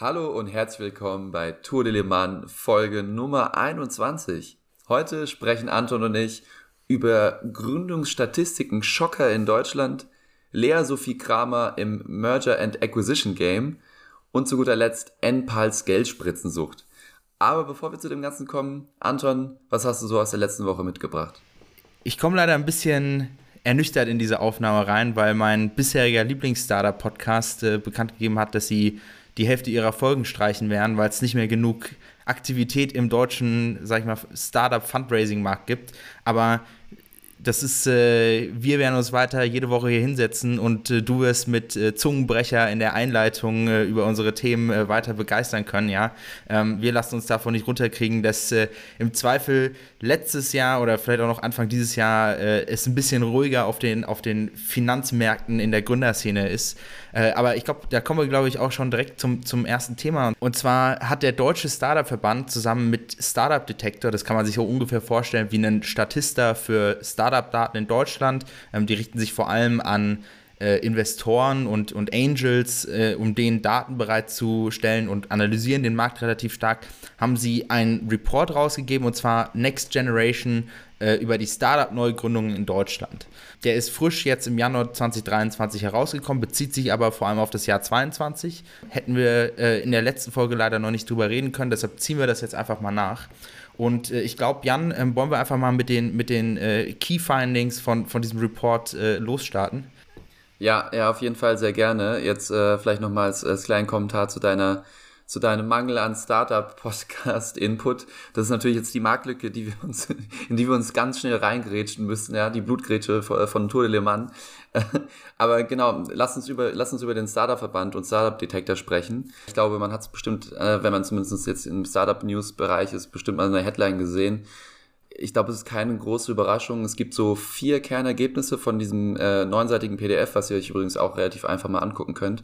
Hallo und herzlich willkommen bei Tour de Le Mans Folge Nummer 21. Heute sprechen Anton und ich über Gründungsstatistiken Schocker in Deutschland, Lea Sophie Kramer im Merger and Acquisition Game und zu guter Letzt N-Pals Geldspritzensucht. Aber bevor wir zu dem Ganzen kommen, Anton, was hast du so aus der letzten Woche mitgebracht? Ich komme leider ein bisschen ernüchtert in diese Aufnahme rein, weil mein bisheriger Lieblings-Startup-Podcast äh, bekannt gegeben hat, dass sie die Hälfte ihrer Folgen streichen werden, weil es nicht mehr genug Aktivität im deutschen, sag ich mal, Startup-Fundraising-Markt gibt. Aber das ist, äh, wir werden uns weiter jede Woche hier hinsetzen und äh, du wirst mit äh, Zungenbrecher in der Einleitung äh, über unsere Themen äh, weiter begeistern können, ja. Ähm, wir lassen uns davon nicht runterkriegen, dass äh, im Zweifel letztes Jahr oder vielleicht auch noch Anfang dieses Jahr es ein bisschen ruhiger auf den, auf den Finanzmärkten in der Gründerszene ist. Aber ich glaube, da kommen wir, glaube ich, auch schon direkt zum, zum ersten Thema. Und zwar hat der Deutsche Startup-Verband zusammen mit Startup Detector, das kann man sich so ungefähr vorstellen wie einen Statista für Startup Startup-Daten in Deutschland. Ähm, die richten sich vor allem an äh, Investoren und, und Angels, äh, um denen Daten bereitzustellen und analysieren den Markt relativ stark, haben sie einen Report rausgegeben und zwar Next Generation äh, über die Startup-Neugründungen in Deutschland. Der ist frisch jetzt im Januar 2023 herausgekommen, bezieht sich aber vor allem auf das Jahr 2022. Hätten wir äh, in der letzten Folge leider noch nicht drüber reden können, deshalb ziehen wir das jetzt einfach mal nach. Und äh, ich glaube, Jan, äh, wollen wir einfach mal mit den, mit den äh, Key Findings von, von diesem Report äh, losstarten? Ja, ja, auf jeden Fall sehr gerne. Jetzt äh, vielleicht nochmal als, als kleinen Kommentar zu deiner zu deinem Mangel an Startup-Podcast-Input. Das ist natürlich jetzt die Marktlücke, die wir uns, in die wir uns ganz schnell reingrätschen müssen, ja, die Blutgrätsche von Tour de Le Mans. Aber genau, lass uns über, lass uns über den Startup-Verband und Startup-Detektor sprechen. Ich glaube, man hat es bestimmt, äh, wenn man zumindest jetzt im Startup-News-Bereich ist, bestimmt mal eine Headline gesehen. Ich glaube, es ist keine große Überraschung. Es gibt so vier Kernergebnisse von diesem äh, neunseitigen PDF, was ihr euch übrigens auch relativ einfach mal angucken könnt.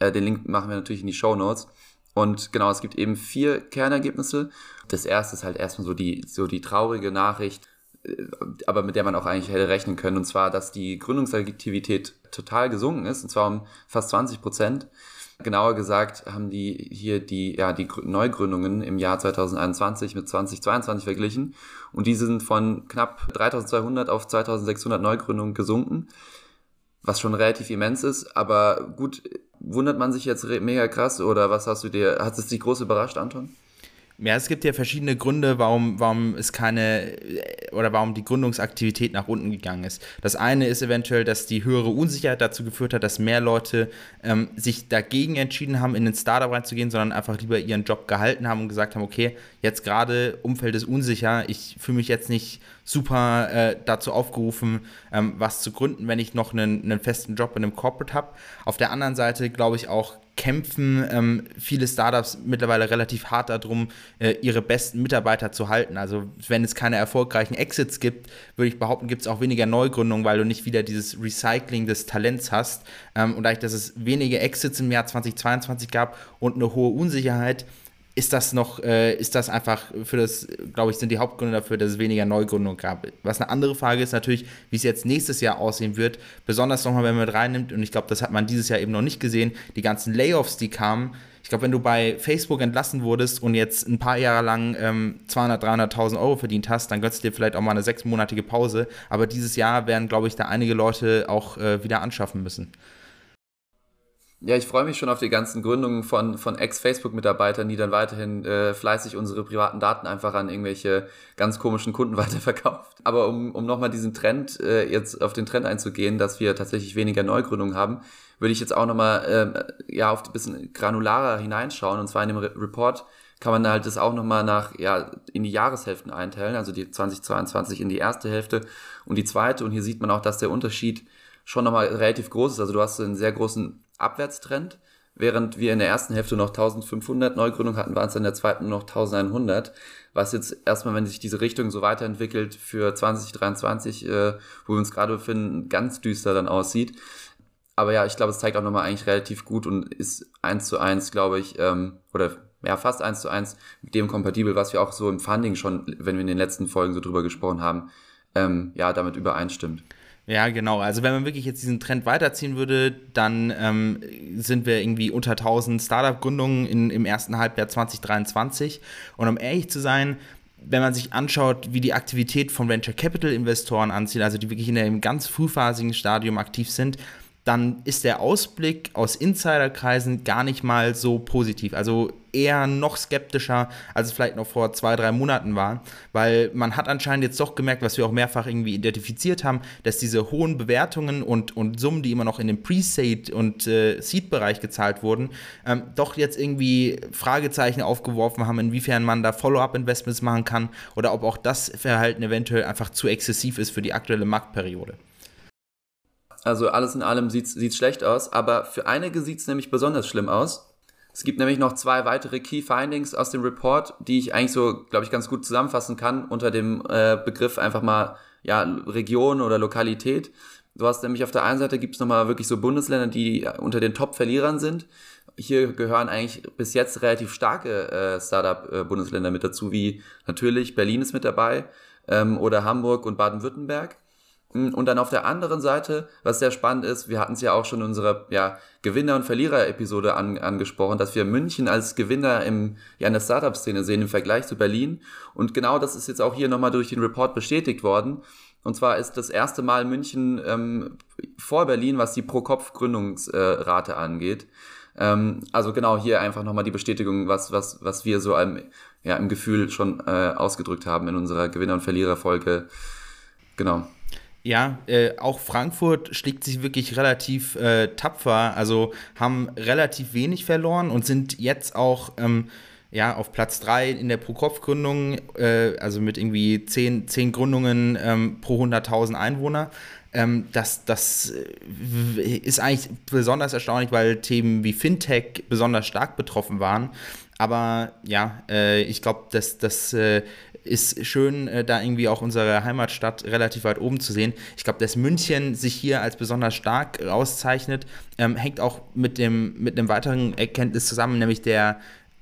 Äh, den Link machen wir natürlich in die Show Notes. Und genau, es gibt eben vier Kernergebnisse. Das erste ist halt erstmal so die, so die traurige Nachricht, äh, aber mit der man auch eigentlich hätte rechnen können, und zwar, dass die Gründungsaktivität total gesunken ist, und zwar um fast 20 Prozent. Genauer gesagt haben die hier die, ja, die Neugründungen im Jahr 2021 mit 2022 verglichen und die sind von knapp 3200 auf 2600 Neugründungen gesunken, was schon relativ immens ist, aber gut, wundert man sich jetzt mega krass oder was hast du dir, hat es dich groß überrascht, Anton? Ja, es gibt ja verschiedene Gründe, warum, warum es keine oder warum die Gründungsaktivität nach unten gegangen ist. Das eine ist eventuell, dass die höhere Unsicherheit dazu geführt hat, dass mehr Leute ähm, sich dagegen entschieden haben, in ein Startup reinzugehen, sondern einfach lieber ihren Job gehalten haben und gesagt haben, okay, jetzt gerade Umfeld ist unsicher, ich fühle mich jetzt nicht super äh, dazu aufgerufen, ähm, was zu gründen, wenn ich noch einen, einen festen Job in einem Corporate habe. Auf der anderen Seite glaube ich auch, kämpfen ähm, viele Startups mittlerweile relativ hart darum, äh, ihre besten Mitarbeiter zu halten. Also wenn es keine erfolgreichen Exits gibt, würde ich behaupten, gibt es auch weniger Neugründungen, weil du nicht wieder dieses Recycling des Talents hast. Ähm, und dadurch, dass es wenige Exits im Jahr 2022 gab und eine hohe Unsicherheit, ist das noch, äh, ist das einfach für das, glaube ich, sind die Hauptgründe dafür, dass es weniger Neugründungen gab. Was eine andere Frage ist natürlich, wie es jetzt nächstes Jahr aussehen wird, besonders nochmal, wenn man mit reinnimmt, und ich glaube, das hat man dieses Jahr eben noch nicht gesehen, die ganzen Layoffs, die kamen. Ich glaube, wenn du bei Facebook entlassen wurdest und jetzt ein paar Jahre lang ähm, 200, 300.000 Euro verdient hast, dann gönnst du dir vielleicht auch mal eine sechsmonatige Pause. Aber dieses Jahr werden, glaube ich, da einige Leute auch äh, wieder anschaffen müssen. Ja, ich freue mich schon auf die ganzen Gründungen von, von Ex-Facebook-Mitarbeitern, die dann weiterhin äh, fleißig unsere privaten Daten einfach an irgendwelche ganz komischen Kunden weiterverkauft. Aber um, um nochmal diesen Trend, äh, jetzt auf den Trend einzugehen, dass wir tatsächlich weniger Neugründungen haben, würde ich jetzt auch nochmal äh, ja, auf ein bisschen granularer hineinschauen. Und zwar in dem Re Report kann man halt das auch nochmal nach, ja, in die Jahreshälften einteilen, also die 2022 in die erste Hälfte und die zweite. Und hier sieht man auch, dass der Unterschied schon nochmal relativ groß ist. Also du hast einen sehr großen Abwärtstrend. Während wir in der ersten Hälfte noch 1500 Neugründungen hatten, waren es in der zweiten noch 1100. Was jetzt erstmal, wenn sich diese Richtung so weiterentwickelt, für 2023, äh, wo wir uns gerade befinden, ganz düster dann aussieht. Aber ja, ich glaube, es zeigt auch nochmal eigentlich relativ gut und ist eins zu eins, glaube ich, ähm, oder ja, fast eins zu eins mit dem kompatibel, was wir auch so im Funding schon, wenn wir in den letzten Folgen so drüber gesprochen haben, ähm, ja, damit übereinstimmt. Ja, genau. Also wenn man wirklich jetzt diesen Trend weiterziehen würde, dann ähm, sind wir irgendwie unter 1000 Startup-Gründungen im ersten Halbjahr 2023. Und um ehrlich zu sein, wenn man sich anschaut, wie die Aktivität von Venture Capital Investoren anzieht, also die wirklich in einem ganz frühphasigen Stadium aktiv sind, dann ist der Ausblick aus Insiderkreisen gar nicht mal so positiv. Also eher noch skeptischer, als es vielleicht noch vor zwei, drei Monaten war, weil man hat anscheinend jetzt doch gemerkt, was wir auch mehrfach irgendwie identifiziert haben, dass diese hohen Bewertungen und, und Summen, die immer noch in dem Pre-Seed- und äh, Seed-Bereich gezahlt wurden, ähm, doch jetzt irgendwie Fragezeichen aufgeworfen haben, inwiefern man da Follow-up-Investments machen kann oder ob auch das Verhalten eventuell einfach zu exzessiv ist für die aktuelle Marktperiode. Also alles in allem sieht es schlecht aus, aber für einige sieht es nämlich besonders schlimm aus. Es gibt nämlich noch zwei weitere Key Findings aus dem Report, die ich eigentlich so, glaube ich, ganz gut zusammenfassen kann unter dem äh, Begriff einfach mal ja, Region oder Lokalität. Du hast nämlich auf der einen Seite gibt es nochmal wirklich so Bundesländer, die unter den Top-Verlierern sind. Hier gehören eigentlich bis jetzt relativ starke äh, Startup-Bundesländer mit dazu, wie natürlich Berlin ist mit dabei ähm, oder Hamburg und Baden-Württemberg. Hm, und dann auf der anderen Seite, was sehr spannend ist, wir hatten es ja auch schon in unserer ja, Gewinner- und Verlierer-Episode an, angesprochen, dass wir München als Gewinner im, ja, in der Startup-Szene sehen im Vergleich zu Berlin. Und genau das ist jetzt auch hier nochmal durch den Report bestätigt worden. Und zwar ist das erste Mal München ähm, vor Berlin, was die Pro-Kopf-Gründungsrate angeht. Ähm, also genau hier einfach nochmal die Bestätigung, was, was, was wir so im, ja, im Gefühl schon äh, ausgedrückt haben in unserer Gewinner- und Verlierer-Folge. Genau. Ja, äh, auch Frankfurt schlägt sich wirklich relativ äh, tapfer, also haben relativ wenig verloren und sind jetzt auch ähm, ja, auf Platz 3 in der Pro-Kopf-Gründung, äh, also mit irgendwie 10, 10 Gründungen ähm, pro 100.000 Einwohner. Ähm, das, das äh, ist eigentlich besonders erstaunlich, weil Themen wie Fintech besonders stark betroffen waren. Aber ja, äh, ich glaube, dass das äh, ist schön, äh, da irgendwie auch unsere Heimatstadt relativ weit oben zu sehen. Ich glaube, dass München sich hier als besonders stark auszeichnet, ähm, hängt auch mit dem mit einem weiteren Erkenntnis zusammen, nämlich der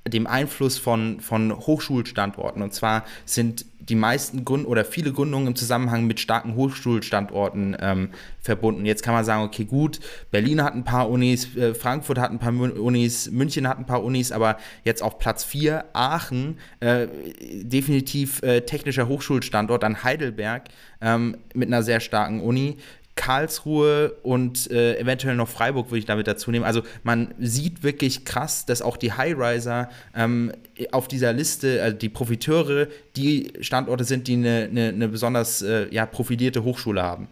dem Einfluss von, von Hochschulstandorten. Und zwar sind die meisten Gründ oder viele Gründungen im Zusammenhang mit starken Hochschulstandorten ähm, verbunden. Jetzt kann man sagen, okay, gut, Berlin hat ein paar Unis, äh, Frankfurt hat ein paar Unis, München hat ein paar Unis, aber jetzt auf Platz 4 Aachen, äh, definitiv äh, technischer Hochschulstandort, dann Heidelberg ähm, mit einer sehr starken Uni. Karlsruhe und äh, eventuell noch Freiburg würde ich damit dazu nehmen. Also man sieht wirklich krass, dass auch die High-Riser ähm, auf dieser Liste, also die Profiteure, die Standorte sind, die eine, eine, eine besonders äh, ja, profilierte Hochschule haben.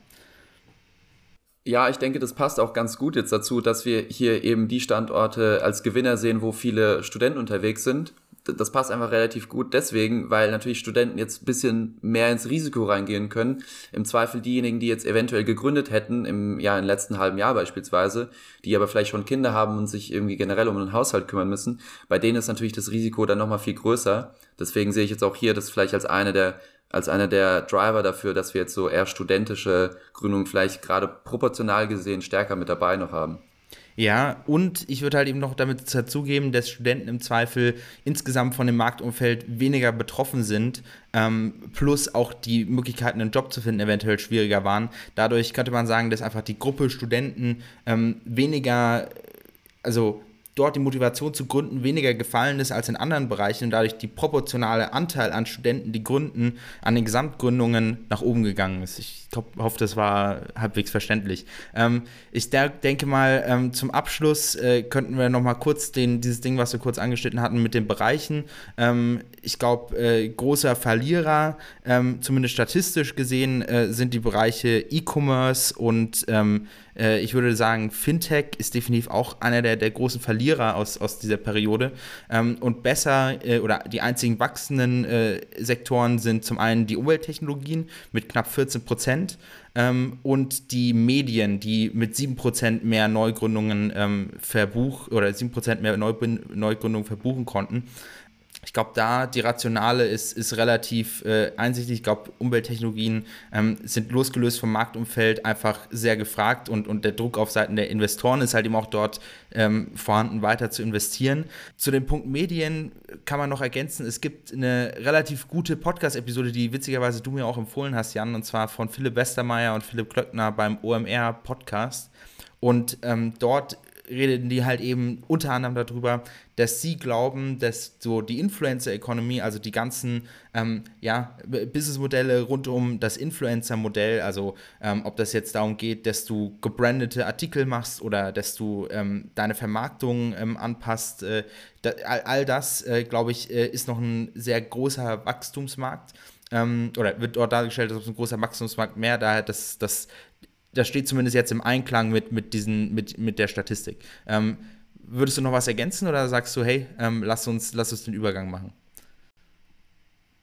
Ja, ich denke, das passt auch ganz gut jetzt dazu, dass wir hier eben die Standorte als Gewinner sehen, wo viele Studenten unterwegs sind das passt einfach relativ gut deswegen, weil natürlich Studenten jetzt bisschen mehr ins Risiko reingehen können. Im Zweifel diejenigen, die jetzt eventuell gegründet hätten, im, ja, im letzten halben Jahr beispielsweise, die aber vielleicht schon Kinder haben und sich irgendwie generell um einen Haushalt kümmern müssen, bei denen ist natürlich das Risiko dann nochmal viel größer. Deswegen sehe ich jetzt auch hier das vielleicht als eine der als einer der Driver dafür, dass wir jetzt so eher studentische Gründungen vielleicht gerade proportional gesehen stärker mit dabei noch haben. Ja, und ich würde halt eben noch damit dazugeben, dass Studenten im Zweifel insgesamt von dem Marktumfeld weniger betroffen sind, ähm, plus auch die Möglichkeiten, einen Job zu finden, eventuell schwieriger waren. Dadurch könnte man sagen, dass einfach die Gruppe Studenten ähm, weniger, also dort die Motivation zu gründen weniger gefallen ist als in anderen Bereichen und dadurch die proportionale Anteil an Studenten, die gründen, an den Gesamtgründungen nach oben gegangen ist. Ich hoffe, das war halbwegs verständlich. Ähm, ich denke mal, ähm, zum Abschluss äh, könnten wir noch mal kurz den, dieses Ding, was wir kurz angeschnitten hatten, mit den Bereichen. Ähm, ich glaube, äh, großer Verlierer, ähm, zumindest statistisch gesehen, äh, sind die Bereiche E-Commerce und ähm, äh, ich würde sagen, Fintech ist definitiv auch einer der, der großen Verlierer aus, aus dieser Periode. Ähm, und besser äh, oder die einzigen wachsenden äh, Sektoren sind zum einen die Umwelttechnologien mit knapp 14 Prozent ähm, und die Medien, die mit 7% mehr Neugründungen ähm, verbuch oder 7% mehr Neubin Neugründungen verbuchen konnten. Ich glaube, da die Rationale ist, ist relativ äh, einsichtig. Ich glaube, Umwelttechnologien ähm, sind losgelöst vom Marktumfeld einfach sehr gefragt und, und der Druck auf Seiten der Investoren ist halt eben auch dort ähm, vorhanden, weiter zu investieren. Zu dem Punkt Medien kann man noch ergänzen, es gibt eine relativ gute Podcast-Episode, die witzigerweise du mir auch empfohlen hast, Jan, und zwar von Philipp Westermeier und Philipp Klöckner beim OMR-Podcast. Und ähm, dort reden die halt eben unter anderem darüber, dass sie glauben, dass so die Influencer-Economy, also die ganzen ähm, ja, Businessmodelle rund um das Influencer-Modell, also ähm, ob das jetzt darum geht, dass du gebrandete Artikel machst oder dass du ähm, deine Vermarktung ähm, anpasst, äh, da, all, all, das, äh, glaube ich, äh, ist noch ein sehr großer Wachstumsmarkt. Ähm, oder wird dort dargestellt, dass es ein großer Wachstumsmarkt mehr, daher, dass, dass das steht zumindest jetzt im Einklang mit, mit, diesen, mit, mit der Statistik. Ähm, würdest du noch was ergänzen oder sagst du, hey, ähm, lass, uns, lass uns den Übergang machen?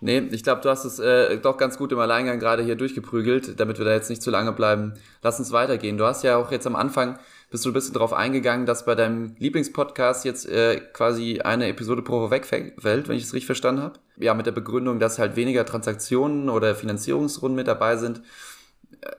Nee, ich glaube, du hast es äh, doch ganz gut im Alleingang gerade hier durchgeprügelt, damit wir da jetzt nicht zu lange bleiben. Lass uns weitergehen. Du hast ja auch jetzt am Anfang, bist du ein bisschen darauf eingegangen, dass bei deinem Lieblingspodcast jetzt äh, quasi eine Episode pro Woche wegfällt, wenn ich es richtig verstanden habe. Ja, mit der Begründung, dass halt weniger Transaktionen oder Finanzierungsrunden mit dabei sind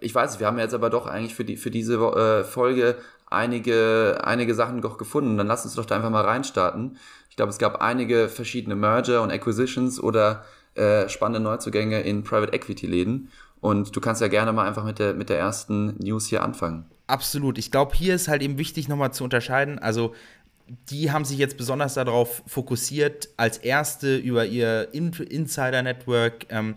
ich weiß, wir haben jetzt aber doch eigentlich für, die, für diese äh, Folge einige, einige Sachen doch gefunden. Dann lass uns doch da einfach mal reinstarten. Ich glaube, es gab einige verschiedene Merger und Acquisitions oder äh, spannende Neuzugänge in Private Equity Läden. Und du kannst ja gerne mal einfach mit der, mit der ersten News hier anfangen. Absolut. Ich glaube, hier ist halt eben wichtig, nochmal zu unterscheiden. Also, die haben sich jetzt besonders darauf fokussiert, als erste über ihr Insider-Network ähm,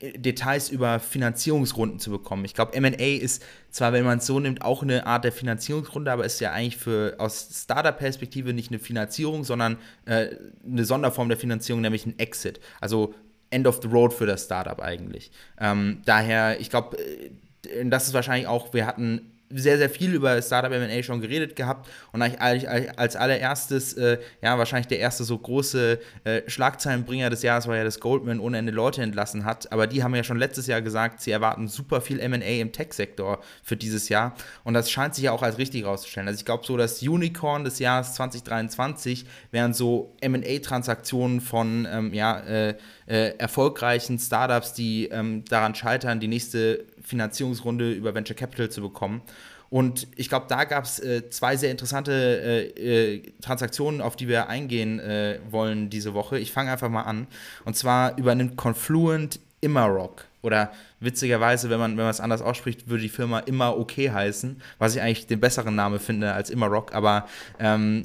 Details über Finanzierungsrunden zu bekommen. Ich glaube, MA ist zwar, wenn man es so nimmt, auch eine Art der Finanzierungsrunde, aber ist ja eigentlich für aus Startup-Perspektive nicht eine Finanzierung, sondern äh, eine Sonderform der Finanzierung, nämlich ein Exit. Also End of the Road für das Startup eigentlich. Ähm, daher, ich glaube, äh, das ist wahrscheinlich auch, wir hatten sehr, sehr viel über Startup MA schon geredet gehabt und als allererstes, äh, ja, wahrscheinlich der erste so große äh, Schlagzeilenbringer des Jahres war ja, dass Goldman ohne Ende Leute entlassen hat. Aber die haben ja schon letztes Jahr gesagt, sie erwarten super viel MA im Tech-Sektor für dieses Jahr. Und das scheint sich ja auch als richtig herauszustellen. Also ich glaube, so das Unicorn des Jahres 2023 wären so MA-Transaktionen von, ähm, ja, äh, äh, erfolgreichen Startups, die ähm, daran scheitern, die nächste Finanzierungsrunde über Venture Capital zu bekommen. Und ich glaube, da gab es äh, zwei sehr interessante äh, äh, Transaktionen, auf die wir eingehen äh, wollen diese Woche. Ich fange einfach mal an. Und zwar übernimmt Confluent Immerock. Oder witzigerweise, wenn man, wenn es anders ausspricht, würde die Firma immer okay heißen, was ich eigentlich den besseren Namen finde als Immerock. Aber ähm,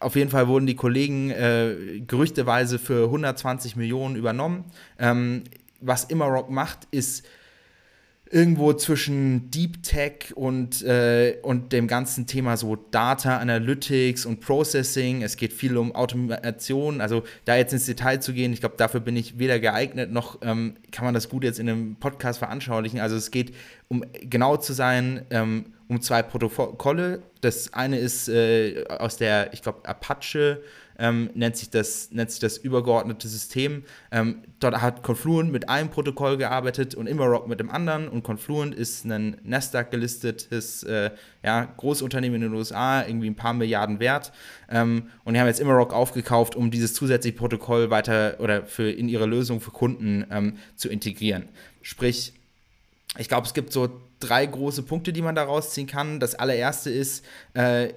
auf jeden Fall wurden die Kollegen äh, gerüchteweise für 120 Millionen übernommen. Ähm, was Immerock macht, ist irgendwo zwischen Deep Tech und, äh, und dem ganzen Thema so Data Analytics und Processing. Es geht viel um Automation. Also da jetzt ins Detail zu gehen, ich glaube, dafür bin ich weder geeignet noch ähm, kann man das gut jetzt in einem Podcast veranschaulichen. Also es geht, um genau zu sein, ähm, um zwei Protokolle. Das eine ist äh, aus der, ich glaube, Apache ähm, nennt, sich das, nennt sich das übergeordnete System. Ähm, dort hat Confluent mit einem Protokoll gearbeitet und Immerock mit dem anderen. Und Confluent ist ein Nasdaq gelistetes äh, ja, Großunternehmen in den USA, irgendwie ein paar Milliarden wert. Ähm, und die haben jetzt Immerock aufgekauft, um dieses zusätzliche Protokoll weiter oder für in ihre Lösung für Kunden ähm, zu integrieren. Sprich, ich glaube, es gibt so drei große Punkte, die man da rausziehen kann. Das allererste ist, äh,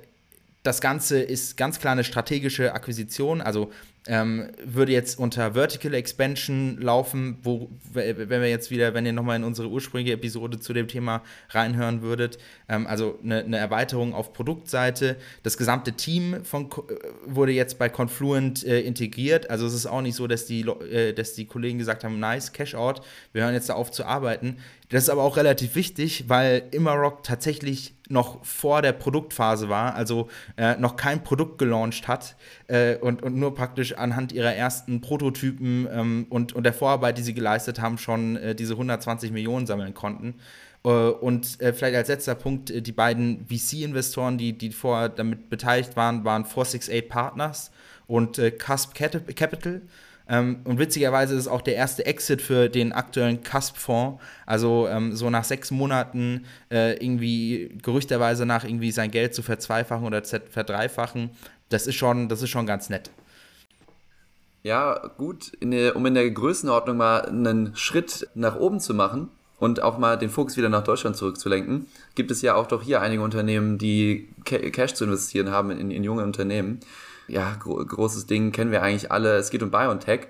das Ganze ist ganz klar eine strategische Akquisition. Also ähm, würde jetzt unter Vertical Expansion laufen, wo, wenn wir jetzt wieder, wenn ihr nochmal in unsere ursprüngliche Episode zu dem Thema reinhören würdet, ähm, also eine, eine, Erweiterung auf Produktseite. Das gesamte Team von, äh, wurde jetzt bei Confluent äh, integriert. Also es ist auch nicht so, dass die, äh, dass die Kollegen gesagt haben, nice, Cash out, wir hören jetzt da auf zu arbeiten. Das ist aber auch relativ wichtig, weil Immerock tatsächlich noch vor der Produktphase war, also äh, noch kein Produkt gelauncht hat äh, und, und nur praktisch anhand ihrer ersten Prototypen ähm, und, und der Vorarbeit, die sie geleistet haben, schon äh, diese 120 Millionen sammeln konnten. Äh, und äh, vielleicht als letzter Punkt, äh, die beiden VC-Investoren, die, die vorher damit beteiligt waren, waren 468 Partners und Cusp Capital. Ähm, und witzigerweise ist es auch der erste Exit für den aktuellen CASP-Fonds. Also ähm, so nach sechs Monaten äh, irgendwie gerüchterweise nach irgendwie sein Geld zu verzweifachen oder verdreifachen. Das ist schon, das ist schon ganz nett. Ja, gut, in der, um in der Größenordnung mal einen Schritt nach oben zu machen und auch mal den Fokus wieder nach Deutschland zurückzulenken, gibt es ja auch doch hier einige Unternehmen, die Cash zu investieren haben in, in junge Unternehmen. Ja, gro großes Ding kennen wir eigentlich alle. Es geht um BioNTech.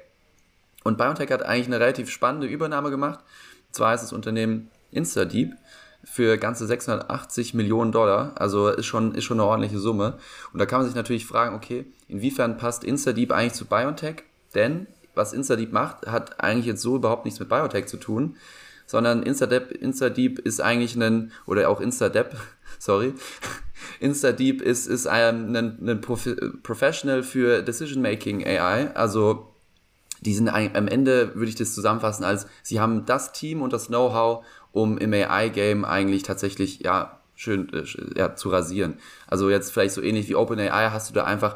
Und BioNTech hat eigentlich eine relativ spannende Übernahme gemacht. Und zwar ist das Unternehmen InstaDeep für ganze 680 Millionen Dollar. Also ist schon, ist schon eine ordentliche Summe. Und da kann man sich natürlich fragen, okay, inwiefern passt InstaDeep eigentlich zu BioNTech? Denn was InstaDeep macht, hat eigentlich jetzt so überhaupt nichts mit BioNTech zu tun, sondern InstaDeep, InstaDeep ist eigentlich ein, oder auch InstaDeep, sorry, InstaDeep ist, ist ein, ein, ein Professional für Decision Making AI. Also die sind am Ende, würde ich das zusammenfassen, als sie haben das Team und das Know-how, um im AI-Game eigentlich tatsächlich, ja, schön äh, ja, zu rasieren. Also jetzt vielleicht so ähnlich wie OpenAI hast du da einfach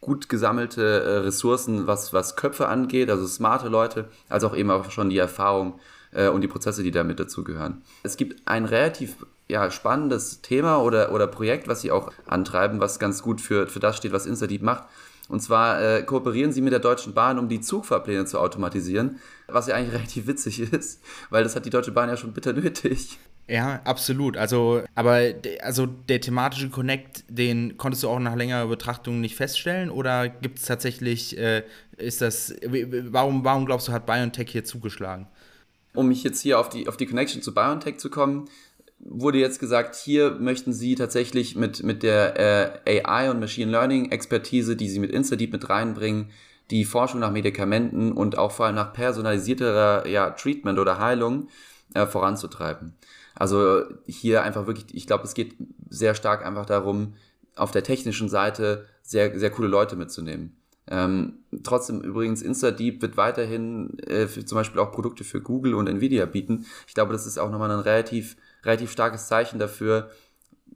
gut gesammelte äh, Ressourcen, was, was Köpfe angeht, also smarte Leute, als auch eben auch schon die Erfahrung äh, und die Prozesse, die damit dazugehören. Es gibt ein relativ ja, spannendes Thema oder, oder Projekt, was sie auch antreiben, was ganz gut für, für das steht, was InstaDeep macht. Und zwar äh, kooperieren sie mit der Deutschen Bahn, um die Zugfahrpläne zu automatisieren, was ja eigentlich relativ witzig ist, weil das hat die Deutsche Bahn ja schon bitter nötig. Ja, absolut. Also, aber also der thematische Connect, den konntest du auch nach längerer Betrachtung nicht feststellen oder gibt es tatsächlich, äh, ist das, warum, warum glaubst du, hat BioNTech hier zugeschlagen? Um mich jetzt hier auf die, auf die Connection zu BioNTech zu kommen, wurde jetzt gesagt, hier möchten Sie tatsächlich mit, mit der äh, AI und Machine Learning Expertise, die Sie mit InstaDeep mit reinbringen, die Forschung nach Medikamenten und auch vor allem nach personalisierterer ja, Treatment oder Heilung äh, voranzutreiben. Also hier einfach wirklich, ich glaube, es geht sehr stark einfach darum, auf der technischen Seite sehr, sehr coole Leute mitzunehmen. Ähm, trotzdem übrigens, InstaDeep wird weiterhin äh, zum Beispiel auch Produkte für Google und Nvidia bieten. Ich glaube, das ist auch nochmal ein relativ relativ starkes Zeichen dafür,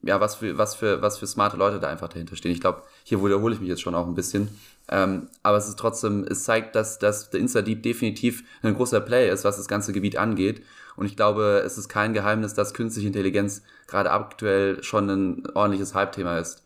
ja, was für, was für, was für smarte Leute da einfach dahinter stehen. Ich glaube, hier wiederhole ich mich jetzt schon auch ein bisschen. Ähm, aber es ist trotzdem, es zeigt, dass, dass der InstaDeep definitiv ein großer Play ist, was das ganze Gebiet angeht. Und ich glaube, es ist kein Geheimnis, dass künstliche Intelligenz gerade aktuell schon ein ordentliches Hype-Thema ist.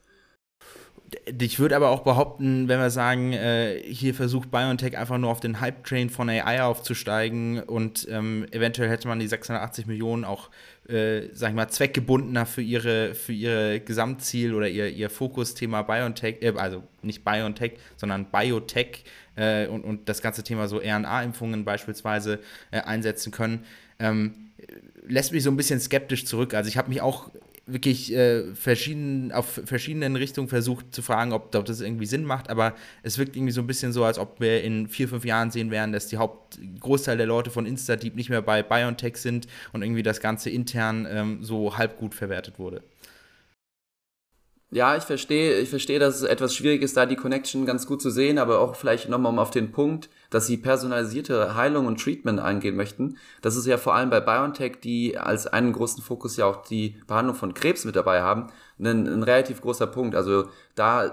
Ich würde aber auch behaupten, wenn wir sagen, äh, hier versucht BioNTech einfach nur auf den Hype-Train von AI aufzusteigen und ähm, eventuell hätte man die 680 Millionen auch, äh, sag ich mal, zweckgebundener für ihre, für ihre Gesamtziel oder ihr, ihr Fokusthema BioNTech, äh, also nicht BioNTech, sondern Biotech äh, und, und das ganze Thema so RNA-Impfungen beispielsweise äh, einsetzen können. Ähm, lässt mich so ein bisschen skeptisch zurück. Also ich habe mich auch wirklich äh, verschieden, auf verschiedenen Richtungen versucht zu fragen, ob, ob, das irgendwie Sinn macht, aber es wirkt irgendwie so ein bisschen so, als ob wir in vier, fünf Jahren sehen werden, dass die Hauptgroßteil der Leute von InstaDeep nicht mehr bei BioNTech sind und irgendwie das Ganze intern ähm, so halb gut verwertet wurde. Ja, ich verstehe, ich verstehe, dass es etwas schwierig ist, da die Connection ganz gut zu sehen, aber auch vielleicht nochmal um auf den Punkt, dass sie personalisierte Heilung und Treatment eingehen möchten. Das ist ja vor allem bei BioNTech, die als einen großen Fokus ja auch die Behandlung von Krebs mit dabei haben, ein, ein relativ großer Punkt. Also da,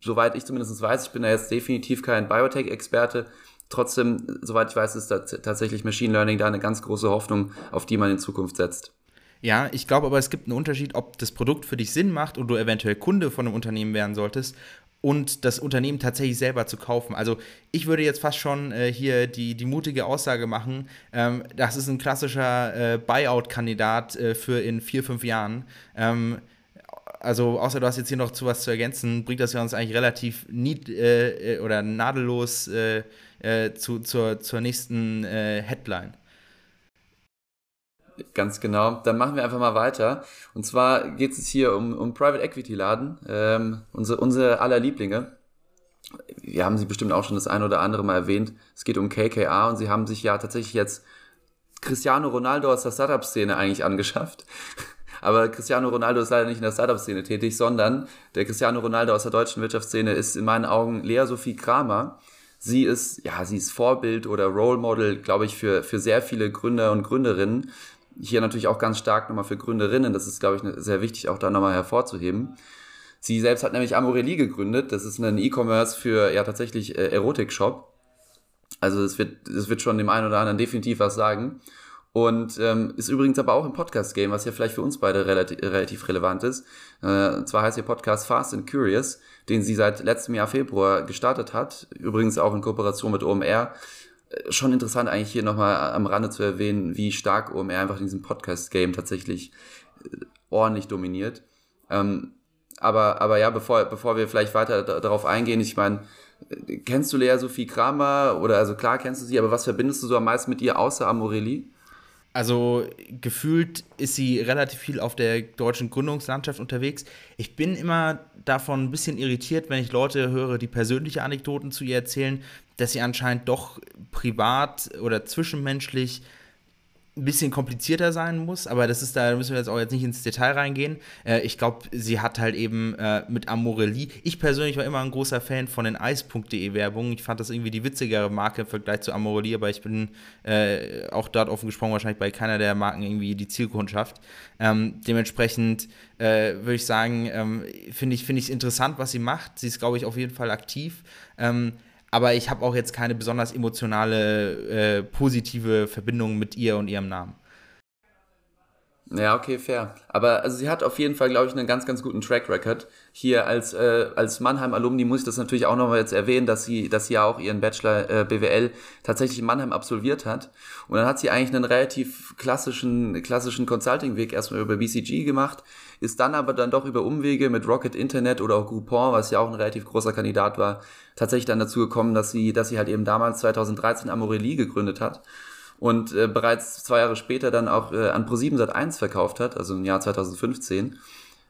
soweit ich zumindest weiß, ich bin da jetzt definitiv kein Biotech-Experte, Trotzdem, soweit ich weiß, ist tatsächlich Machine Learning da eine ganz große Hoffnung, auf die man in Zukunft setzt. Ja, ich glaube aber, es gibt einen Unterschied, ob das Produkt für dich Sinn macht und du eventuell Kunde von einem Unternehmen werden solltest und das Unternehmen tatsächlich selber zu kaufen. Also ich würde jetzt fast schon äh, hier die, die mutige Aussage machen, ähm, das ist ein klassischer äh, Buyout-Kandidat äh, für in vier, fünf Jahren. Ähm, also außer du hast jetzt hier noch zu was zu ergänzen, bringt das ja uns eigentlich relativ nied, äh, äh, oder nadellos äh, zu, zur, zur nächsten Headline. Ganz genau. Dann machen wir einfach mal weiter. Und zwar geht es hier um, um Private Equity Laden, ähm, unsere, unsere aller Lieblinge. Wir haben sie bestimmt auch schon das ein oder andere Mal erwähnt. Es geht um KKA und sie haben sich ja tatsächlich jetzt Cristiano Ronaldo aus der Startup-Szene eigentlich angeschafft. Aber Cristiano Ronaldo ist leider nicht in der Startup-Szene tätig, sondern der Cristiano Ronaldo aus der deutschen Wirtschaftsszene ist in meinen Augen Lea Sophie Kramer. Sie ist, ja, sie ist Vorbild oder Role Model, glaube ich, für, für sehr viele Gründer und Gründerinnen hier natürlich auch ganz stark nochmal für Gründerinnen, das ist, glaube ich, ne, sehr wichtig, auch da nochmal hervorzuheben. Sie selbst hat nämlich Amorelie gegründet, das ist ein E-Commerce für ja tatsächlich äh, Erotik-Shop. Also es wird, es wird schon dem einen oder anderen definitiv was sagen. Und ähm, ist übrigens aber auch im Podcast-Game, was ja vielleicht für uns beide relativ, relativ relevant ist. Äh, zwar heißt ihr Podcast Fast and Curious, den sie seit letztem Jahr Februar gestartet hat. Übrigens auch in Kooperation mit OMR. Äh, schon interessant eigentlich hier nochmal am Rande zu erwähnen, wie stark OMR einfach in diesem Podcast-Game tatsächlich äh, ordentlich dominiert. Ähm, aber, aber ja, bevor, bevor wir vielleicht weiter darauf eingehen, ich meine, kennst du Lea Sophie Kramer oder also klar kennst du sie, aber was verbindest du so am meisten mit ihr außer Amorelie? Also gefühlt ist sie relativ viel auf der deutschen Gründungslandschaft unterwegs. Ich bin immer davon ein bisschen irritiert, wenn ich Leute höre, die persönliche Anekdoten zu ihr erzählen, dass sie anscheinend doch privat oder zwischenmenschlich ein bisschen komplizierter sein muss, aber das ist da, müssen wir jetzt auch jetzt nicht ins Detail reingehen. Äh, ich glaube, sie hat halt eben äh, mit Amorelie. Ich persönlich war immer ein großer Fan von den Eis.de Werbungen. Ich fand das irgendwie die witzigere Marke im Vergleich zu Amorelie, aber ich bin äh, auch dort offen gesprochen wahrscheinlich bei keiner der Marken irgendwie die Zielkundschaft. Ähm, dementsprechend äh, würde ich sagen, ähm, finde ich es interessant, was sie macht. Sie ist, glaube ich, auf jeden Fall aktiv. Ähm, aber ich habe auch jetzt keine besonders emotionale, äh, positive Verbindung mit ihr und ihrem Namen. Ja, okay, fair. Aber also sie hat auf jeden Fall, glaube ich, einen ganz, ganz guten Track Record. Hier als, äh, als Mannheim-Alumni muss ich das natürlich auch nochmal jetzt erwähnen, dass sie, dass sie ja auch ihren Bachelor äh, BWL tatsächlich in Mannheim absolviert hat. Und dann hat sie eigentlich einen relativ klassischen, klassischen Consulting-Weg erstmal über BCG gemacht, ist dann aber dann doch über Umwege mit Rocket Internet oder auch Groupon, was ja auch ein relativ großer Kandidat war, tatsächlich dann dazu gekommen, dass sie, dass sie halt eben damals 2013 Amorelie gegründet hat und äh, bereits zwei Jahre später dann auch äh, an Pro7 Sat1 verkauft hat, also im Jahr 2015.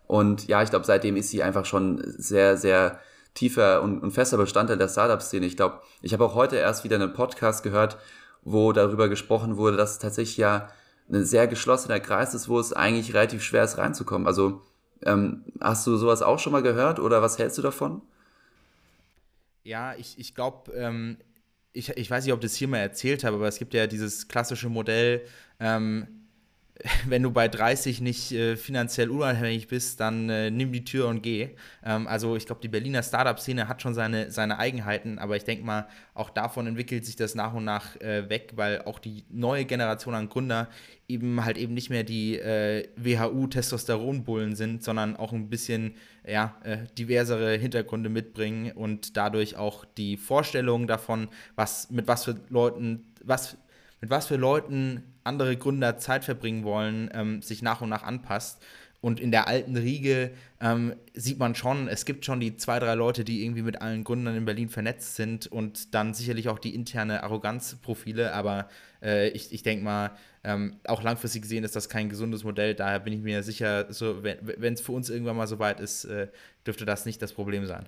Und ja, ich glaube, seitdem ist sie einfach schon sehr, sehr tiefer und, und fester Bestandteil der Startup-Szene. Ich glaube, ich habe auch heute erst wieder einen Podcast gehört, wo darüber gesprochen wurde, dass es tatsächlich ja ein sehr geschlossener Kreis ist, wo es eigentlich relativ schwer ist reinzukommen. Also ähm, hast du sowas auch schon mal gehört oder was hältst du davon? Ja, ich, ich glaube, ähm, ich, ich weiß nicht, ob ich das hier mal erzählt habe, aber es gibt ja dieses klassische Modell, ähm, wenn du bei 30 nicht äh, finanziell unabhängig bist, dann äh, nimm die Tür und geh. Ähm, also ich glaube, die Berliner Startup-Szene hat schon seine, seine Eigenheiten, aber ich denke mal, auch davon entwickelt sich das nach und nach äh, weg, weil auch die neue Generation an Gründer eben halt eben nicht mehr die äh, WHU-Testosteronbullen sind, sondern auch ein bisschen ja, äh, diversere Hintergründe mitbringen und dadurch auch die Vorstellung davon, was mit was für Leuten, was mit was für Leuten andere Gründer Zeit verbringen wollen, ähm, sich nach und nach anpasst. Und in der alten Riege ähm, sieht man schon, es gibt schon die zwei, drei Leute, die irgendwie mit allen Gründern in Berlin vernetzt sind und dann sicherlich auch die interne Arroganzprofile. Aber äh, ich, ich denke mal, ähm, auch langfristig gesehen ist das kein gesundes Modell. Daher bin ich mir sicher, so, wenn es für uns irgendwann mal so weit ist, äh, dürfte das nicht das Problem sein.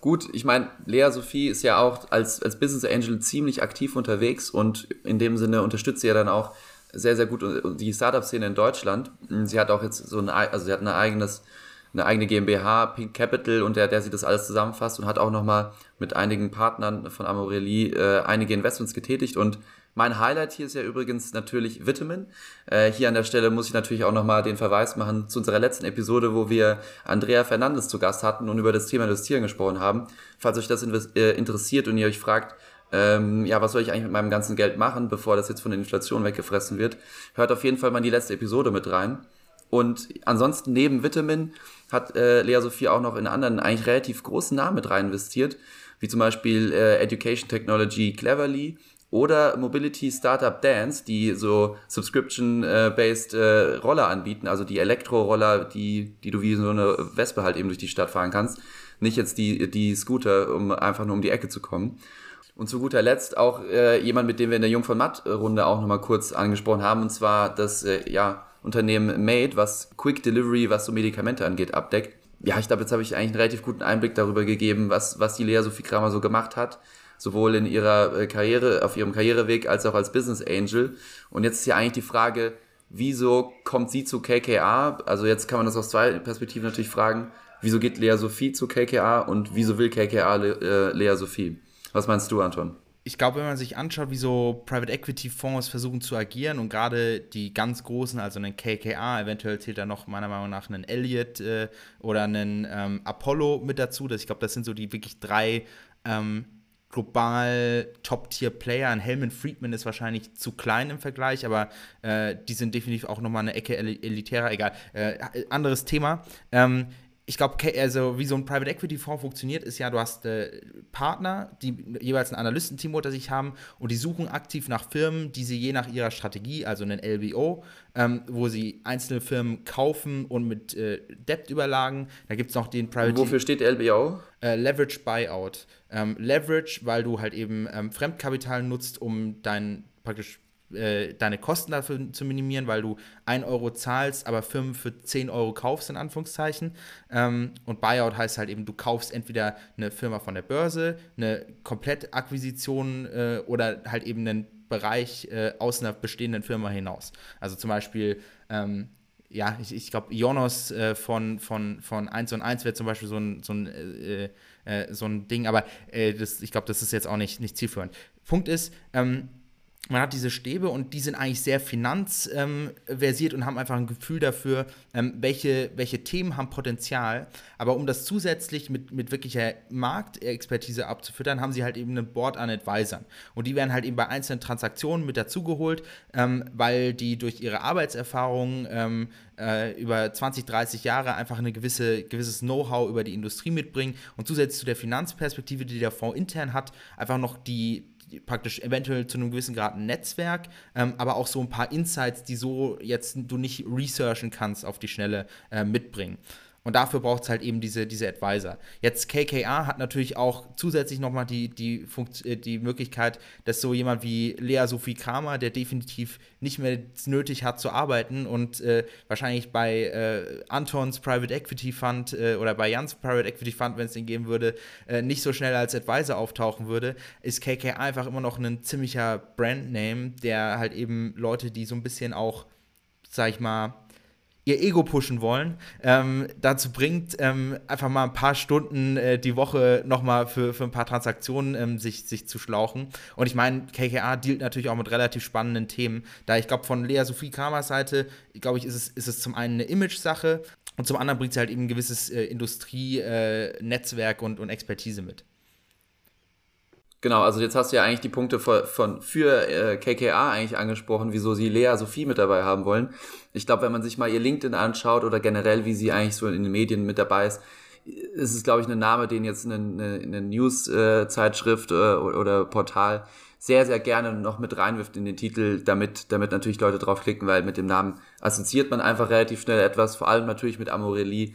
Gut, ich meine, Lea Sophie ist ja auch als, als Business Angel ziemlich aktiv unterwegs und in dem Sinne unterstützt sie ja dann auch sehr, sehr gut die Startup-Szene in Deutschland. Sie hat auch jetzt so ein, also sie hat ein eigenes, eine eigene GmbH, Pink Capital, und der, der sie das alles zusammenfasst und hat auch nochmal mit einigen Partnern von Amorelie äh, einige Investments getätigt und mein Highlight hier ist ja übrigens natürlich Vitamin. Äh, hier an der Stelle muss ich natürlich auch nochmal den Verweis machen zu unserer letzten Episode, wo wir Andrea Fernandes zu Gast hatten und über das Thema Investieren gesprochen haben. Falls euch das äh, interessiert und ihr euch fragt, ähm, ja, was soll ich eigentlich mit meinem ganzen Geld machen, bevor das jetzt von der Inflation weggefressen wird, hört auf jeden Fall mal in die letzte Episode mit rein. Und ansonsten neben Vitamin hat äh, Lea Sophie auch noch in anderen eigentlich relativ großen Namen mit rein investiert, wie zum Beispiel äh, Education Technology Cleverly oder Mobility Startup Dance, die so Subscription-based äh, Roller anbieten, also die Elektroroller, die, die du wie so eine Wespe halt eben durch die Stadt fahren kannst. Nicht jetzt die, die Scooter, um einfach nur um die Ecke zu kommen. Und zu guter Letzt auch äh, jemand, mit dem wir in der Jung von Matt-Runde auch nochmal kurz angesprochen haben, und zwar das äh, ja, Unternehmen Made, was Quick Delivery, was so Medikamente angeht, abdeckt. Ja, ich glaube, jetzt habe ich eigentlich einen relativ guten Einblick darüber gegeben, was, was die Lea Sophie Kramer so gemacht hat sowohl in ihrer äh, Karriere, auf ihrem Karriereweg als auch als Business Angel. Und jetzt ist ja eigentlich die Frage, wieso kommt sie zu KKA? Also jetzt kann man das aus zwei Perspektiven natürlich fragen. Wieso geht Lea Sophie zu KKA und wieso will KKA äh, Lea Sophie? Was meinst du, Anton? ich glaube, wenn man sich anschaut, wie so Private Equity Fonds versuchen zu agieren und gerade die ganz großen, also einen KKA, eventuell zählt da noch meiner Meinung nach einen Elliott äh, oder einen ähm, Apollo mit dazu. Das, ich glaube, das sind so die wirklich drei ähm, global Top-Tier-Player. Ein Helmut Friedman ist wahrscheinlich zu klein im Vergleich, aber äh, die sind definitiv auch nochmal eine Ecke elitärer. Egal, äh, anderes Thema. Ähm, ich glaube, also wie so ein Private Equity Fonds funktioniert, ist ja, du hast äh, Partner, die jeweils ein Analystenteam unter sich haben und die suchen aktiv nach Firmen, die sie je nach ihrer Strategie, also einen LBO, ähm, wo sie einzelne Firmen kaufen und mit äh, Debt überlagen. Da gibt es noch den Private. Wofür steht LBO? Äh, Leverage Buyout. Ähm, Leverage, weil du halt eben ähm, Fremdkapital nutzt, um dein praktisch äh, deine Kosten dafür zu minimieren, weil du 1 Euro zahlst, aber Firmen für 10 Euro kaufst, in Anführungszeichen. Ähm, und Buyout heißt halt eben, du kaufst entweder eine Firma von der Börse, eine Komplettakquisition äh, oder halt eben einen Bereich äh, aus einer bestehenden Firma hinaus. Also zum Beispiel, ähm, ja, ich, ich glaube, Ionos äh, von, von, von 1 und 1 wäre zum Beispiel so ein, so ein, äh, äh, so ein Ding, aber das, ich glaube, das ist jetzt auch nicht, nicht zielführend. Punkt ist, ähm, man hat diese Stäbe und die sind eigentlich sehr finanzversiert ähm, und haben einfach ein Gefühl dafür, ähm, welche, welche Themen haben Potenzial. Aber um das zusätzlich mit, mit wirklicher Marktexpertise abzufüttern, haben sie halt eben ein Board an Advisern. Und die werden halt eben bei einzelnen Transaktionen mit dazugeholt, ähm, weil die durch ihre Arbeitserfahrung ähm, äh, über 20, 30 Jahre einfach ein gewisse, gewisses Know-how über die Industrie mitbringen und zusätzlich zu der Finanzperspektive, die der Fonds intern hat, einfach noch die praktisch eventuell zu einem gewissen Grad ein Netzwerk, ähm, aber auch so ein paar Insights, die so jetzt du nicht researchen kannst auf die Schnelle äh, mitbringen. Und dafür braucht es halt eben diese, diese Advisor. Jetzt KKR hat natürlich auch zusätzlich nochmal die, die, äh, die Möglichkeit, dass so jemand wie Lea Sophie Kramer, der definitiv nicht mehr nötig hat zu arbeiten und äh, wahrscheinlich bei äh, Antons Private Equity Fund äh, oder bei Jans Private Equity Fund, wenn es den geben würde, äh, nicht so schnell als Advisor auftauchen würde, ist KKR einfach immer noch ein ziemlicher Brandname, der halt eben Leute, die so ein bisschen auch, sag ich mal, ihr Ego pushen wollen, ähm, dazu bringt, ähm, einfach mal ein paar Stunden äh, die Woche nochmal für, für ein paar Transaktionen ähm, sich, sich zu schlauchen. Und ich meine, KKA dealt natürlich auch mit relativ spannenden Themen. Da ich glaube, von Lea Sophie Kramers Seite, glaube ich, ist es, ist es zum einen eine Image-Sache und zum anderen bringt sie halt eben ein gewisses äh, Industrie-Netzwerk äh, und, und Expertise mit. Genau, also jetzt hast du ja eigentlich die Punkte von, von für äh, KKA eigentlich angesprochen, wieso sie Lea Sophie mit dabei haben wollen. Ich glaube, wenn man sich mal ihr LinkedIn anschaut oder generell, wie sie eigentlich so in den Medien mit dabei ist, ist es, glaube ich, ein Name, den jetzt eine, eine, eine News-Zeitschrift äh, oder Portal sehr, sehr gerne noch mit reinwirft in den Titel, damit, damit natürlich Leute draufklicken, weil mit dem Namen assoziiert man einfach relativ schnell etwas, vor allem natürlich mit Amorelie.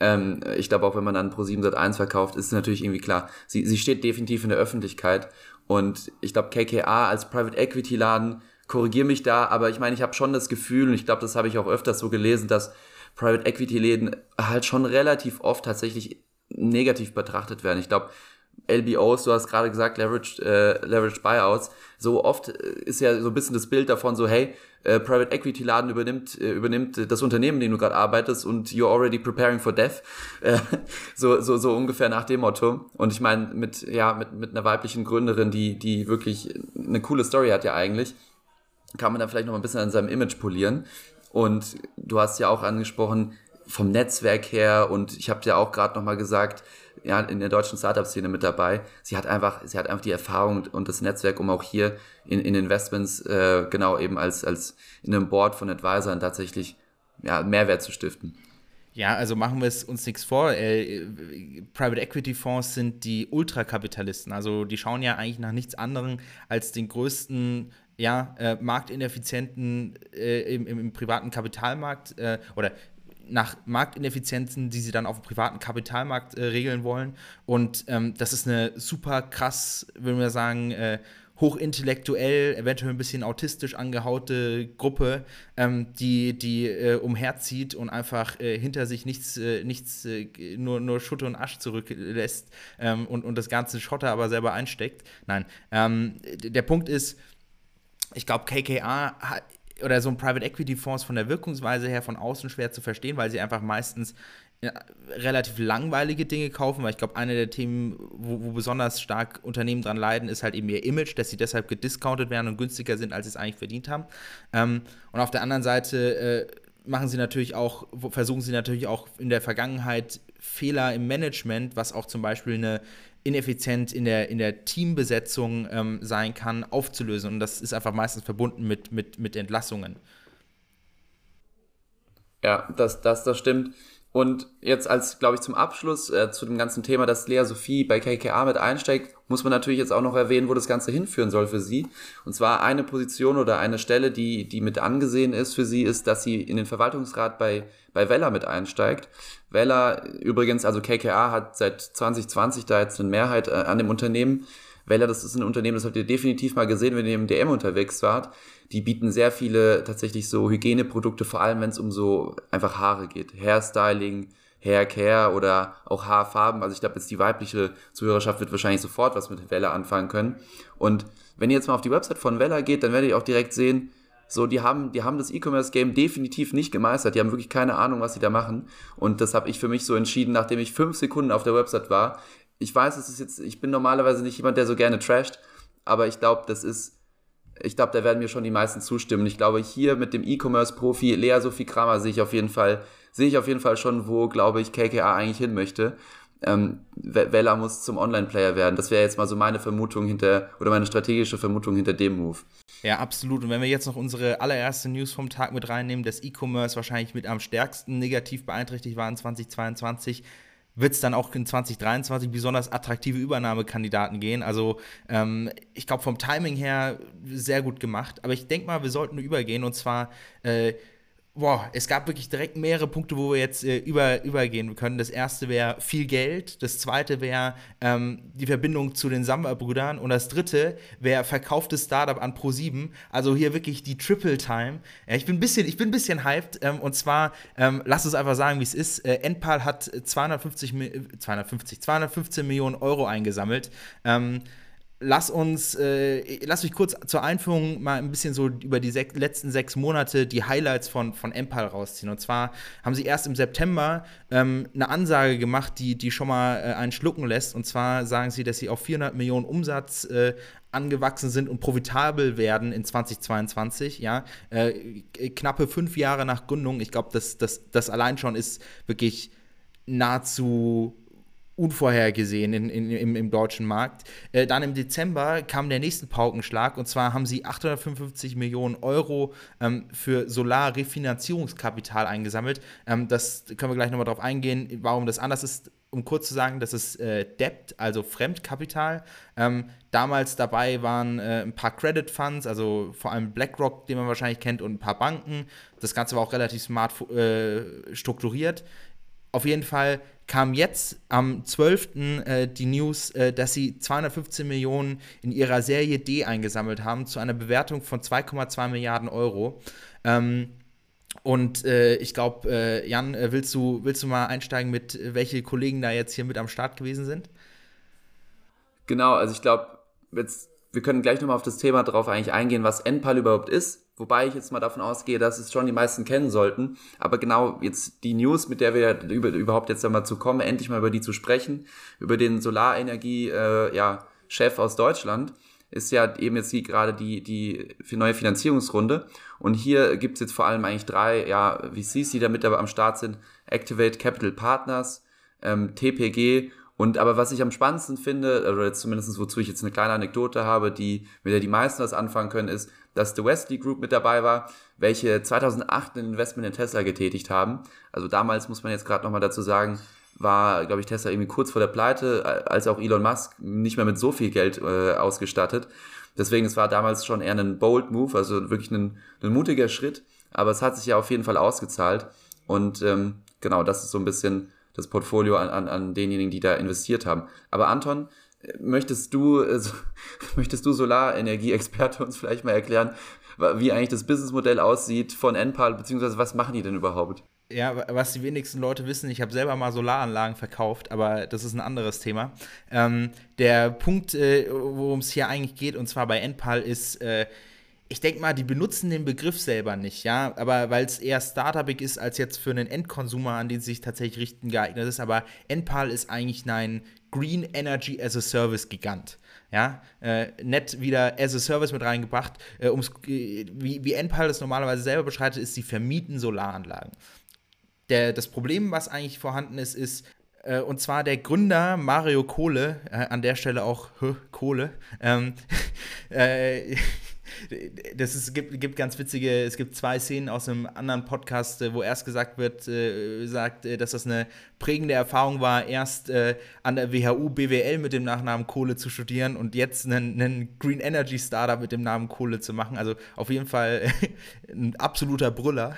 Ähm, ich glaube auch, wenn man dann Pro 7 1 verkauft, ist es natürlich irgendwie klar. Sie, sie steht definitiv in der Öffentlichkeit und ich glaube, KKA als Private Equity Laden, korrigiere mich da, aber ich meine, ich habe schon das Gefühl und ich glaube, das habe ich auch öfters so gelesen, dass Private Equity Läden halt schon relativ oft tatsächlich negativ betrachtet werden. Ich glaube, LBOs, du hast gerade gesagt, Leveraged, äh, Leveraged Buyouts, so oft äh, ist ja so ein bisschen das Bild davon so, hey, äh, Private Equity Laden übernimmt, äh, übernimmt das Unternehmen, in dem du gerade arbeitest und you're already preparing for death. Äh, so, so, so ungefähr nach dem Motto. Und ich meine, mit, ja, mit, mit einer weiblichen Gründerin, die, die wirklich eine coole Story hat ja eigentlich, kann man da vielleicht noch ein bisschen an seinem Image polieren. Und du hast ja auch angesprochen, vom Netzwerk her und ich habe ja auch gerade noch mal gesagt, ja, in der deutschen Startup-Szene mit dabei. Sie hat einfach, sie hat einfach die Erfahrung und das Netzwerk, um auch hier in, in Investments, äh, genau eben als, als in einem Board von Advisern tatsächlich ja, Mehrwert zu stiften. Ja, also machen wir es uns nichts vor. Äh, Private Equity Fonds sind die Ultrakapitalisten. Also die schauen ja eigentlich nach nichts anderem als den größten ja, äh, marktineffizienten äh, im, im, im, privaten Kapitalmarkt äh, oder nach Marktineffizienzen, die sie dann auf dem privaten Kapitalmarkt äh, regeln wollen. Und ähm, das ist eine super krass, würden wir sagen, äh, hochintellektuell, eventuell ein bisschen autistisch angehaute Gruppe, ähm, die, die äh, umherzieht und einfach äh, hinter sich nichts, äh, nichts äh, nur, nur Schutt und Asch zurücklässt ähm, und, und das ganze Schotter aber selber einsteckt. Nein, ähm, der Punkt ist, ich glaube, KKA oder so ein Private Equity Fonds von der Wirkungsweise her von außen schwer zu verstehen, weil sie einfach meistens ja, relativ langweilige Dinge kaufen, weil ich glaube, eine der Themen, wo, wo, besonders stark Unternehmen dran leiden, ist halt eben ihr Image, dass sie deshalb gediscountet werden und günstiger sind, als sie es eigentlich verdient haben. Ähm, und auf der anderen Seite äh, machen sie natürlich auch, versuchen sie natürlich auch in der Vergangenheit Fehler im Management, was auch zum Beispiel eine ineffizient in der, in der Teambesetzung ähm, sein kann, aufzulösen. Und das ist einfach meistens verbunden mit, mit, mit Entlassungen. Ja, das, das, das stimmt. Und jetzt als, glaube ich, zum Abschluss äh, zu dem ganzen Thema, dass Lea Sophie bei KKA mit einsteigt, muss man natürlich jetzt auch noch erwähnen, wo das Ganze hinführen soll für sie. Und zwar eine Position oder eine Stelle, die, die mit angesehen ist für sie, ist, dass sie in den Verwaltungsrat bei, bei Vella mit einsteigt. Vella übrigens, also KKA hat seit 2020 da jetzt eine Mehrheit äh, an dem Unternehmen. Vella, das ist ein Unternehmen, das habt ihr definitiv mal gesehen, wenn ihr im DM unterwegs wart. Die bieten sehr viele tatsächlich so Hygieneprodukte, vor allem wenn es um so einfach Haare geht. Hairstyling, Haircare oder auch Haarfarben. Also ich glaube, jetzt die weibliche Zuhörerschaft wird wahrscheinlich sofort was mit Vella anfangen können. Und wenn ihr jetzt mal auf die Website von Vella geht, dann werdet ihr auch direkt sehen, so, die haben, die haben das E-Commerce-Game definitiv nicht gemeistert. Die haben wirklich keine Ahnung, was sie da machen. Und das habe ich für mich so entschieden, nachdem ich fünf Sekunden auf der Website war. Ich weiß, es ist jetzt, ich bin normalerweise nicht jemand, der so gerne trasht, aber ich glaube, das ist ich glaube, da werden mir schon die meisten zustimmen. Ich glaube, hier mit dem E-Commerce-Profi Lea Sophie Kramer sehe ich auf jeden Fall, sehe ich auf jeden Fall schon, wo, glaube ich, KKA eigentlich hin möchte. Ähm, Vella muss zum Online-Player werden. Das wäre jetzt mal so meine Vermutung hinter, oder meine strategische Vermutung hinter dem Move. Ja, absolut. Und wenn wir jetzt noch unsere allererste News vom Tag mit reinnehmen, dass E-Commerce wahrscheinlich mit am stärksten negativ beeinträchtigt war in 2022, wird es dann auch in 2023 besonders attraktive Übernahmekandidaten gehen. Also ähm, ich glaube vom Timing her sehr gut gemacht. Aber ich denke mal, wir sollten übergehen und zwar äh, Boah, es gab wirklich direkt mehrere Punkte, wo wir jetzt äh, über, übergehen können. Das erste wäre viel Geld, das zweite wäre ähm, die Verbindung zu den Samba-Brüdern und das dritte wäre verkauftes Startup an Pro7. Also hier wirklich die Triple Time. Ja, ich bin ein bisschen, ich bin ein bisschen hyped ähm, und zwar, ähm, lass uns einfach sagen, wie es ist. Äh, Enpal hat 250, 250, 215 Millionen Euro eingesammelt. Ähm, lass uns, äh, lass mich kurz zur Einführung mal ein bisschen so über die sech letzten sechs Monate die Highlights von, von Empal rausziehen. Und zwar haben sie erst im September ähm, eine Ansage gemacht, die, die schon mal äh, einen schlucken lässt. Und zwar sagen sie, dass sie auf 400 Millionen Umsatz äh, angewachsen sind und profitabel werden in 2022. Ja, äh, knappe fünf Jahre nach Gründung. Ich glaube, das, das, das allein schon ist wirklich nahezu unvorhergesehen in, in, im, im, deutschen Markt. Äh, dann im Dezember kam der nächste Paukenschlag und zwar haben sie 855 Millionen Euro ähm, für Solar-Refinanzierungskapital eingesammelt. Ähm, das können wir gleich nochmal drauf eingehen, warum das anders ist. Um kurz zu sagen, das ist äh, Debt, also Fremdkapital. Ähm, damals dabei waren äh, ein paar Credit Funds, also vor allem BlackRock, den man wahrscheinlich kennt, und ein paar Banken. Das Ganze war auch relativ smart äh, strukturiert. Auf jeden Fall kam jetzt am 12. Äh, die News, äh, dass sie 215 Millionen in ihrer Serie D eingesammelt haben, zu einer Bewertung von 2,2 Milliarden Euro. Ähm, und äh, ich glaube, Jan, willst, du, willst du mal einsteigen mit, welche Kollegen da jetzt hier mit am Start gewesen sind? Genau, also ich glaube, wir können gleich nochmal auf das Thema drauf eigentlich eingehen, was NPAL überhaupt ist. Wobei ich jetzt mal davon ausgehe, dass es schon die meisten kennen sollten. Aber genau jetzt die News, mit der wir über, überhaupt jetzt einmal zu kommen, endlich mal über die zu sprechen, über den Solarenergie, äh, ja, aus Deutschland, ist ja eben jetzt die, gerade die, die neue Finanzierungsrunde. Und hier gibt's jetzt vor allem eigentlich drei ja, VCs, die da mit dabei am Start sind. Activate Capital Partners, ähm, TPG und aber was ich am spannendsten finde, oder zumindest wozu ich jetzt eine kleine Anekdote habe, die, mit der die meisten was anfangen können, ist, dass The Wesley Group mit dabei war, welche 2008 ein Investment in Tesla getätigt haben. Also damals muss man jetzt gerade nochmal dazu sagen, war, glaube ich, Tesla irgendwie kurz vor der Pleite, als auch Elon Musk nicht mehr mit so viel Geld äh, ausgestattet. Deswegen, es war damals schon eher ein bold Move, also wirklich ein, ein mutiger Schritt, aber es hat sich ja auf jeden Fall ausgezahlt. Und ähm, genau, das ist so ein bisschen das Portfolio an, an, an denjenigen, die da investiert haben. Aber Anton, möchtest du, äh, möchtest du Solarenergie-Experte uns vielleicht mal erklären, wie eigentlich das Businessmodell aussieht von Enpal, beziehungsweise was machen die denn überhaupt? Ja, was die wenigsten Leute wissen, ich habe selber mal Solaranlagen verkauft, aber das ist ein anderes Thema. Ähm, der Punkt, äh, worum es hier eigentlich geht, und zwar bei Enpal, ist, äh, ich denke mal, die benutzen den Begriff selber nicht, ja, aber weil es eher startupig ist als jetzt für einen Endkonsumer, an den sie sich tatsächlich richten, geeignet ist. Aber Enpal ist eigentlich ein Green Energy as a Service Gigant. Ja, äh, nett wieder as a Service mit reingebracht. Äh, um's, äh, wie, wie das normalerweise selber beschreitet, ist, sie vermieten Solaranlagen. Der, das Problem, was eigentlich vorhanden ist, ist, Äh, und zwar der Gründer Mario Kohle, äh, an der Stelle auch Kohle. Ähm, äh, das ist, gibt, gibt ganz witzige, es gibt zwei Szenen aus einem anderen Podcast, äh, wo erst gesagt wird, äh, sagt, äh, dass das eine prägende Erfahrung war, erst äh, an der WHU BWL mit dem Nachnamen Kohle zu studieren und jetzt einen, einen Green Energy Startup mit dem Namen Kohle zu machen. Also auf jeden Fall ein absoluter Brüller.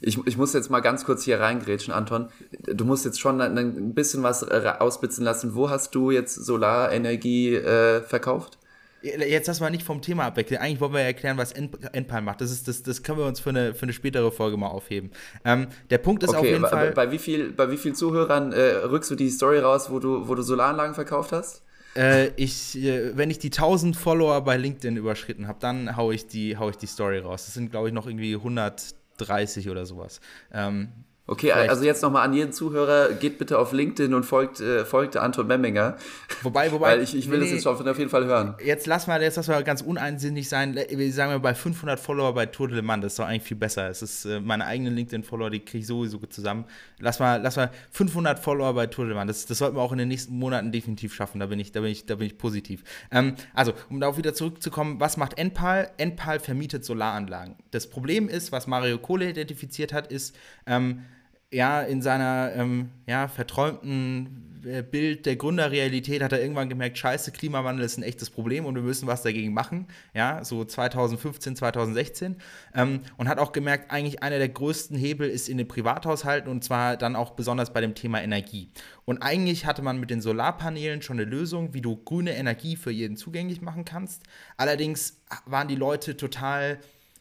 Ich, ich muss jetzt mal ganz kurz hier reingrätschen, Anton. Du musst jetzt schon ein bisschen was ausbitzen lassen. Wo hast du jetzt Solarenergie äh, verkauft? Jetzt lass mal nicht vom Thema abwechseln. Eigentlich wollen wir ja erklären, was Endpal macht. Das, ist, das, das können wir uns für eine, für eine spätere Folge mal aufheben. Ähm, der Punkt ist okay, auf jeden bei, Fall. Bei wie, viel, bei wie vielen Zuhörern äh, rückst du die Story raus, wo du, wo du Solaranlagen verkauft hast? Äh, ich, äh, wenn ich die 1000 Follower bei LinkedIn überschritten habe, dann haue ich, die, hau ich die Story raus. Das sind, glaube ich, noch irgendwie 130 oder sowas. Ähm, Okay, Vielleicht. also jetzt nochmal an jeden Zuhörer, geht bitte auf LinkedIn und folgt, äh, folgt Anton Memminger. Wobei, wobei. Weil ich, ich will nee, das jetzt auf jeden Fall hören. Jetzt lass mal, jetzt lass mal ganz uneinsinnig sein. Wir sagen wir bei 500 Follower bei Tour de Le Mans, das ist doch eigentlich viel besser. Es ist äh, meine eigenen LinkedIn-Follower, die kriege ich sowieso zusammen. Lass mal, lass mal 500 Follower bei Tour de Le Mans. Das, das sollten wir auch in den nächsten Monaten definitiv schaffen. Da bin ich, da bin ich, da bin ich positiv. Ähm, also, um darauf wieder zurückzukommen, was macht Enpal? Enpal vermietet Solaranlagen. Das Problem ist, was Mario Kohle identifiziert hat, ist, ähm, ja, in seiner ähm, ja, verträumten äh, Bild der Gründerrealität hat er irgendwann gemerkt, scheiße, Klimawandel ist ein echtes Problem und wir müssen was dagegen machen. Ja, so 2015, 2016. Ähm, und hat auch gemerkt, eigentlich einer der größten Hebel ist in den Privathaushalten und zwar dann auch besonders bei dem Thema Energie. Und eigentlich hatte man mit den Solarpanelen schon eine Lösung, wie du grüne Energie für jeden zugänglich machen kannst. Allerdings waren die Leute total,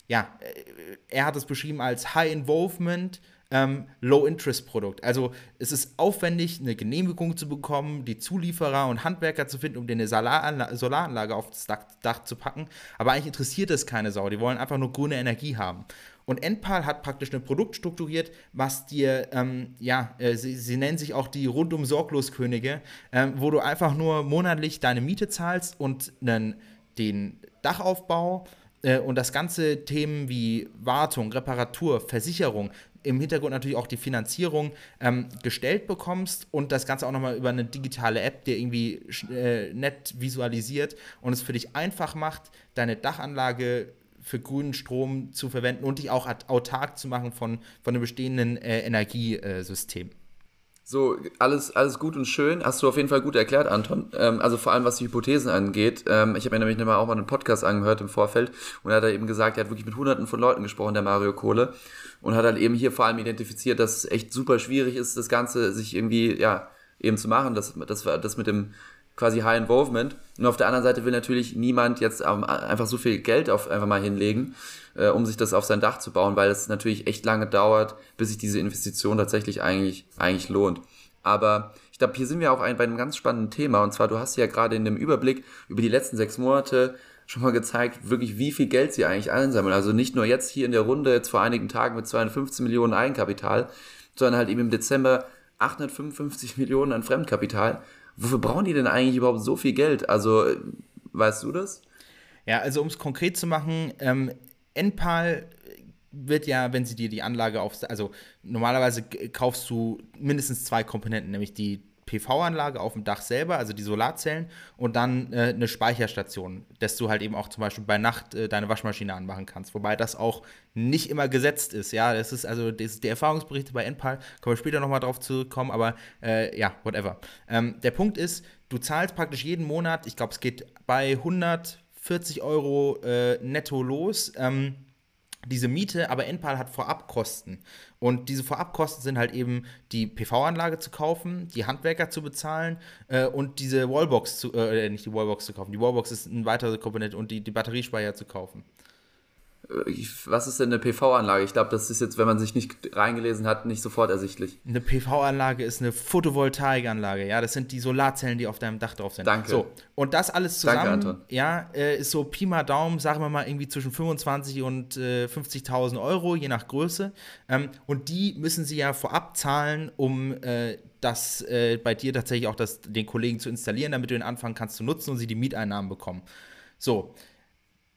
ja, äh, er hat es beschrieben als High Involvement ähm, Low-Interest-Produkt. Also es ist aufwendig, eine Genehmigung zu bekommen, die Zulieferer und Handwerker zu finden, um dir eine Solaranla Solaranlage auf das Dach, Dach, zu packen. Aber eigentlich interessiert es keine Sau. Die wollen einfach nur grüne Energie haben. Und Enpal hat praktisch ein Produkt strukturiert, was dir, ähm, ja, äh, sie, sie, nennen sich auch die rundum Sorgloskönige, ähm, wo du einfach nur monatlich deine Miete zahlst und einen, den Dachaufbau äh, und das ganze Themen wie Wartung, Reparatur, Versicherung, im Hintergrund natürlich auch die Finanzierung ähm, gestellt bekommst und das Ganze auch nochmal über eine digitale App dir irgendwie äh, nett visualisiert und es für dich einfach macht, deine Dachanlage für grünen Strom zu verwenden und dich auch autark zu machen von, von einem bestehenden äh, Energiesystem. So, alles, alles gut und schön. Hast du auf jeden Fall gut erklärt, Anton. Ähm, also vor allem, was die Hypothesen angeht. Ähm, ich habe mir nämlich auch mal einen Podcast angehört im Vorfeld und er hat eben gesagt, er hat wirklich mit hunderten von Leuten gesprochen, der Mario Kohle. Und hat halt eben hier vor allem identifiziert, dass es echt super schwierig ist, das Ganze sich irgendwie, ja, eben zu machen. Das, das, das mit dem quasi High Involvement. Und auf der anderen Seite will natürlich niemand jetzt einfach so viel Geld auf einfach mal hinlegen, äh, um sich das auf sein Dach zu bauen, weil es natürlich echt lange dauert, bis sich diese Investition tatsächlich eigentlich, eigentlich lohnt. Aber ich glaube, hier sind wir auch ein, bei einem ganz spannenden Thema. Und zwar, du hast ja gerade in dem Überblick über die letzten sechs Monate schon mal gezeigt, wirklich wie viel Geld sie eigentlich einsammeln. Also nicht nur jetzt hier in der Runde, jetzt vor einigen Tagen mit 215 Millionen Eigenkapital, sondern halt eben im Dezember 855 Millionen an Fremdkapital wofür brauchen die denn eigentlich überhaupt so viel Geld? Also, weißt du das? Ja, also um es konkret zu machen, ähm, Enpal wird ja, wenn sie dir die Anlage auf, also normalerweise kaufst du mindestens zwei Komponenten, nämlich die PV-Anlage auf dem Dach selber, also die Solarzellen, und dann äh, eine Speicherstation, dass du halt eben auch zum Beispiel bei Nacht äh, deine Waschmaschine anmachen kannst. Wobei das auch nicht immer gesetzt ist. Ja, das ist also das, die Erfahrungsberichte bei Enpal, kommen wir später nochmal drauf zurückkommen, aber äh, ja, whatever. Ähm, der Punkt ist, du zahlst praktisch jeden Monat, ich glaube, es geht bei 140 Euro äh, netto los. Ähm, diese Miete, aber Enpal hat Vorabkosten. Und diese Vorabkosten sind halt eben die PV-Anlage zu kaufen, die Handwerker zu bezahlen äh, und diese Wallbox zu, äh, nicht die Wallbox zu kaufen. Die Wallbox ist eine weitere Komponente und die, die Batteriespeicher zu kaufen. Äh, was ist denn eine PV-Anlage? Ich glaube, das ist jetzt, wenn man sich nicht reingelesen hat, nicht sofort ersichtlich. Eine PV-Anlage ist eine Photovoltaikanlage, ja. Das sind die Solarzellen, die auf deinem Dach drauf sind. Danke. So, und das alles zusammen, Danke, ja, äh, ist so Pi mal Daumen, sagen wir mal irgendwie zwischen 25 und äh, 50.000 Euro, je nach Größe. Ähm, und die müssen sie ja vorab zahlen, um äh, das äh, bei dir tatsächlich auch das, den Kollegen zu installieren, damit du den anfangen kannst zu nutzen und sie die Mieteinnahmen bekommen. So,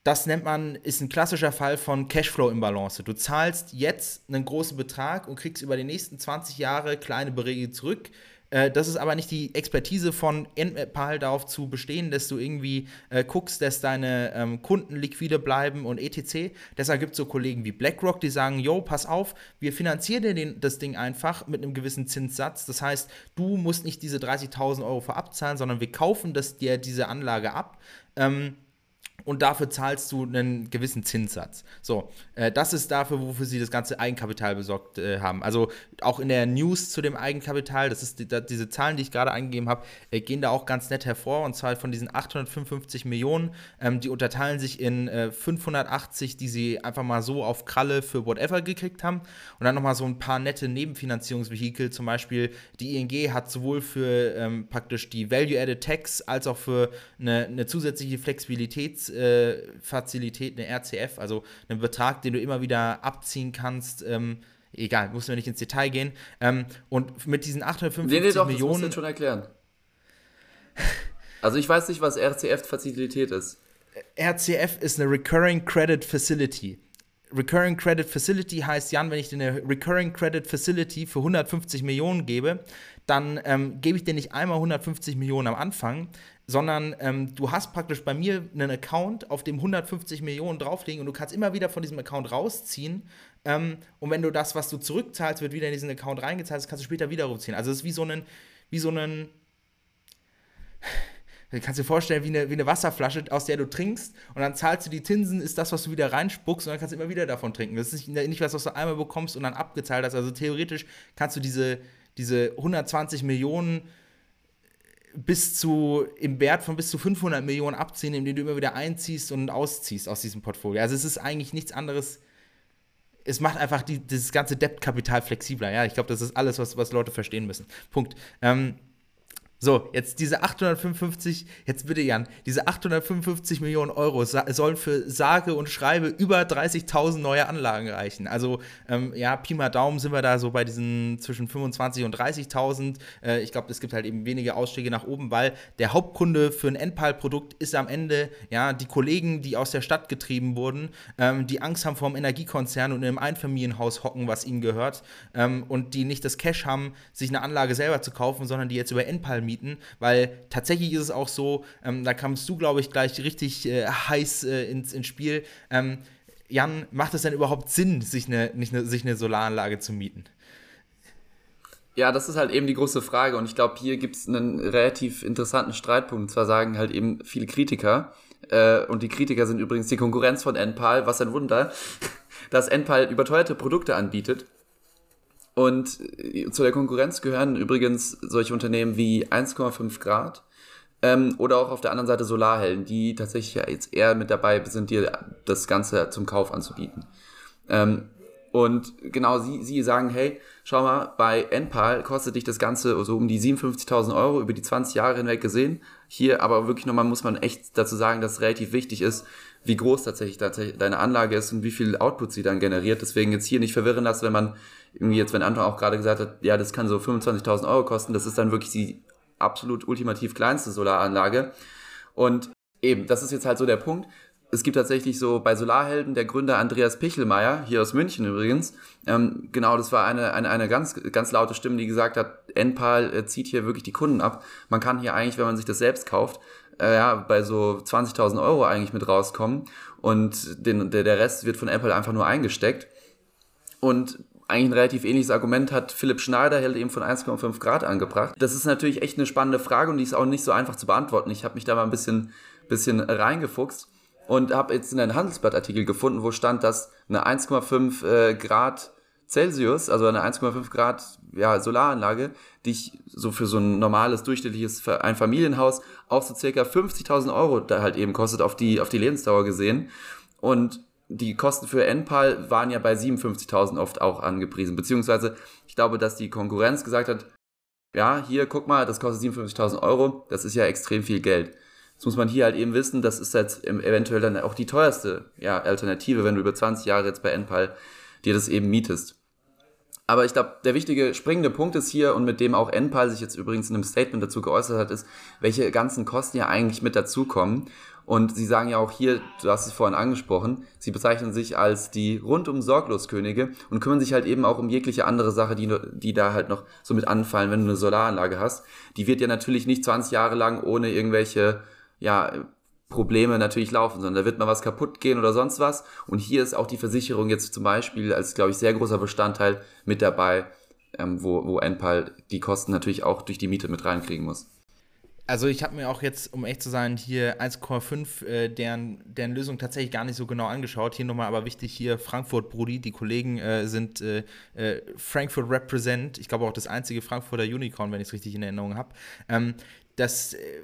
das nennt man, ist ein klassischer Fall von Cashflow-Imbalance. Du zahlst jetzt einen großen Betrag und kriegst über die nächsten 20 Jahre kleine Beträge zurück. Äh, das ist aber nicht die Expertise von NPAL darauf zu bestehen, dass du irgendwie äh, guckst, dass deine ähm, Kunden liquide bleiben und etc. Deshalb gibt es so Kollegen wie BlackRock, die sagen, yo, pass auf, wir finanzieren dir den, das Ding einfach mit einem gewissen Zinssatz. Das heißt, du musst nicht diese 30.000 Euro vorab zahlen, sondern wir kaufen das dir diese Anlage ab. Ähm, und dafür zahlst du einen gewissen Zinssatz. So, äh, das ist dafür, wofür sie das ganze Eigenkapital besorgt äh, haben. Also auch in der News zu dem Eigenkapital, das ist die, da, diese Zahlen, die ich gerade eingegeben habe, äh, gehen da auch ganz nett hervor. Und zwar von diesen 855 Millionen, ähm, die unterteilen sich in 580, äh, die sie einfach mal so auf Kralle für whatever gekriegt haben. Und dann nochmal so ein paar nette Nebenfinanzierungsvehikel, zum Beispiel die ING hat sowohl für ähm, praktisch die Value-Added Tax als auch für eine, eine zusätzliche Flexibilitäts- äh, Fazilität, eine RCF, also einen Betrag, den du immer wieder abziehen kannst. Ähm, egal, muss wir nicht ins Detail gehen. Ähm, und mit diesen 850 nee, nee, doch, Millionen. Das musst du schon erklären. Also ich weiß nicht, was RCF-Fazilität ist. RCF ist eine Recurring Credit Facility. Recurring Credit Facility heißt, Jan, wenn ich dir eine Recurring Credit Facility für 150 Millionen gebe, dann ähm, gebe ich dir nicht einmal 150 Millionen am Anfang, sondern ähm, du hast praktisch bei mir einen Account, auf dem 150 Millionen draufliegen und du kannst immer wieder von diesem Account rausziehen. Ähm, und wenn du das, was du zurückzahlst, wird wieder in diesen Account reingezahlt, das kannst du später wieder rausziehen. Also es ist wie so ein, wie so ein, du kannst dir vorstellen, wie eine, wie eine Wasserflasche, aus der du trinkst und dann zahlst du die Zinsen, ist das, was du wieder reinspuckst und dann kannst du immer wieder davon trinken. Das ist nicht, nicht was, was du einmal bekommst und dann abgezahlt hast. Also theoretisch kannst du diese, diese 120 Millionen bis zu, im Wert von bis zu 500 Millionen abziehen, indem du immer wieder einziehst und ausziehst aus diesem Portfolio. Also es ist eigentlich nichts anderes. Es macht einfach die, dieses ganze Debt-Kapital flexibler. Ja, ich glaube, das ist alles, was, was Leute verstehen müssen. Punkt. Ähm, so, jetzt diese 855, jetzt bitte Jan, diese 855 Millionen Euro sollen für sage und schreibe über 30.000 neue Anlagen reichen. Also, ähm, ja, Pi mal Daumen sind wir da so bei diesen zwischen 25 und 30.000. Äh, ich glaube, es gibt halt eben wenige Ausstiege nach oben, weil der Hauptkunde für ein Endpal-Produkt ist am Ende, ja, die Kollegen, die aus der Stadt getrieben wurden, ähm, die Angst haben vor dem Energiekonzern und in einem Einfamilienhaus hocken, was ihnen gehört, ähm, und die nicht das Cash haben, sich eine Anlage selber zu kaufen, sondern die jetzt über Endpal mieten, weil tatsächlich ist es auch so, ähm, da kamst du, glaube ich, gleich richtig äh, heiß äh, ins, ins Spiel. Ähm, Jan, macht es denn überhaupt Sinn, sich eine, nicht eine, sich eine Solaranlage zu mieten? Ja, das ist halt eben die große Frage und ich glaube, hier gibt es einen relativ interessanten Streitpunkt. Und zwar sagen halt eben viele Kritiker, äh, und die Kritiker sind übrigens die Konkurrenz von Enpal, was ein Wunder, dass Enpal überteuerte Produkte anbietet und äh, zu der Konkurrenz gehören übrigens solche Unternehmen wie 1,5 Grad ähm, oder auch auf der anderen Seite Solarhelden, die tatsächlich ja jetzt eher mit dabei sind, dir das Ganze zum Kauf anzubieten. Ähm, und genau, sie, sie sagen, hey, schau mal, bei Enpal kostet dich das Ganze so um die 57.000 Euro über die 20 Jahre hinweg gesehen. Hier aber wirklich nochmal muss man echt dazu sagen, dass es relativ wichtig ist, wie groß tatsächlich deine Anlage ist und wie viel Output sie dann generiert. Deswegen jetzt hier nicht verwirren lassen, wenn man irgendwie jetzt, wenn Anton auch gerade gesagt hat, ja, das kann so 25.000 Euro kosten, das ist dann wirklich die absolut ultimativ kleinste Solaranlage. Und eben, das ist jetzt halt so der Punkt es gibt tatsächlich so bei Solarhelden der Gründer Andreas Pichelmeier, hier aus München übrigens, ähm, genau, das war eine, eine, eine ganz, ganz laute Stimme, die gesagt hat, Enpal äh, zieht hier wirklich die Kunden ab. Man kann hier eigentlich, wenn man sich das selbst kauft, äh, ja, bei so 20.000 Euro eigentlich mit rauskommen und den, der, der Rest wird von Apple einfach nur eingesteckt. Und eigentlich ein relativ ähnliches Argument hat Philipp Schneider hält eben von 1,5 Grad angebracht. Das ist natürlich echt eine spannende Frage und die ist auch nicht so einfach zu beantworten. Ich habe mich da mal ein bisschen, bisschen reingefuchst und habe jetzt einen Handelsblattartikel gefunden, wo stand, dass eine 1,5 äh, Grad Celsius, also eine 1,5 Grad ja, Solaranlage, die ich so für so ein normales, durchschnittliches Einfamilienhaus auch so circa 50.000 Euro da halt eben kostet auf die, auf die Lebensdauer gesehen. Und die Kosten für Enpal waren ja bei 57.000 oft auch angepriesen. Beziehungsweise, ich glaube, dass die Konkurrenz gesagt hat, ja, hier, guck mal, das kostet 57.000 Euro, das ist ja extrem viel Geld. Das muss man hier halt eben wissen, das ist jetzt eventuell dann auch die teuerste ja, Alternative, wenn du über 20 Jahre jetzt bei Enpal dir das eben mietest. Aber ich glaube, der wichtige springende Punkt ist hier und mit dem auch Enpal sich jetzt übrigens in einem Statement dazu geäußert hat, ist, welche ganzen Kosten ja eigentlich mit dazukommen. Und sie sagen ja auch hier, du hast es vorhin angesprochen, sie bezeichnen sich als die rundum sorglos Könige und kümmern sich halt eben auch um jegliche andere Sache, die, die da halt noch so mit anfallen, wenn du eine Solaranlage hast. Die wird ja natürlich nicht 20 Jahre lang ohne irgendwelche, ja, Probleme natürlich laufen, sondern da wird mal was kaputt gehen oder sonst was. Und hier ist auch die Versicherung jetzt zum Beispiel als, glaube ich, sehr großer Bestandteil mit dabei, ähm, wo, wo Enpal die Kosten natürlich auch durch die Miete mit reinkriegen muss. Also ich habe mir auch jetzt, um echt zu sein, hier 1,5 äh, deren, deren Lösung tatsächlich gar nicht so genau angeschaut. Hier nochmal aber wichtig, hier Frankfurt, Brudi, die Kollegen äh, sind äh, äh Frankfurt Represent, ich glaube auch das einzige Frankfurter Unicorn, wenn ich es richtig in Erinnerung habe. Ähm, äh,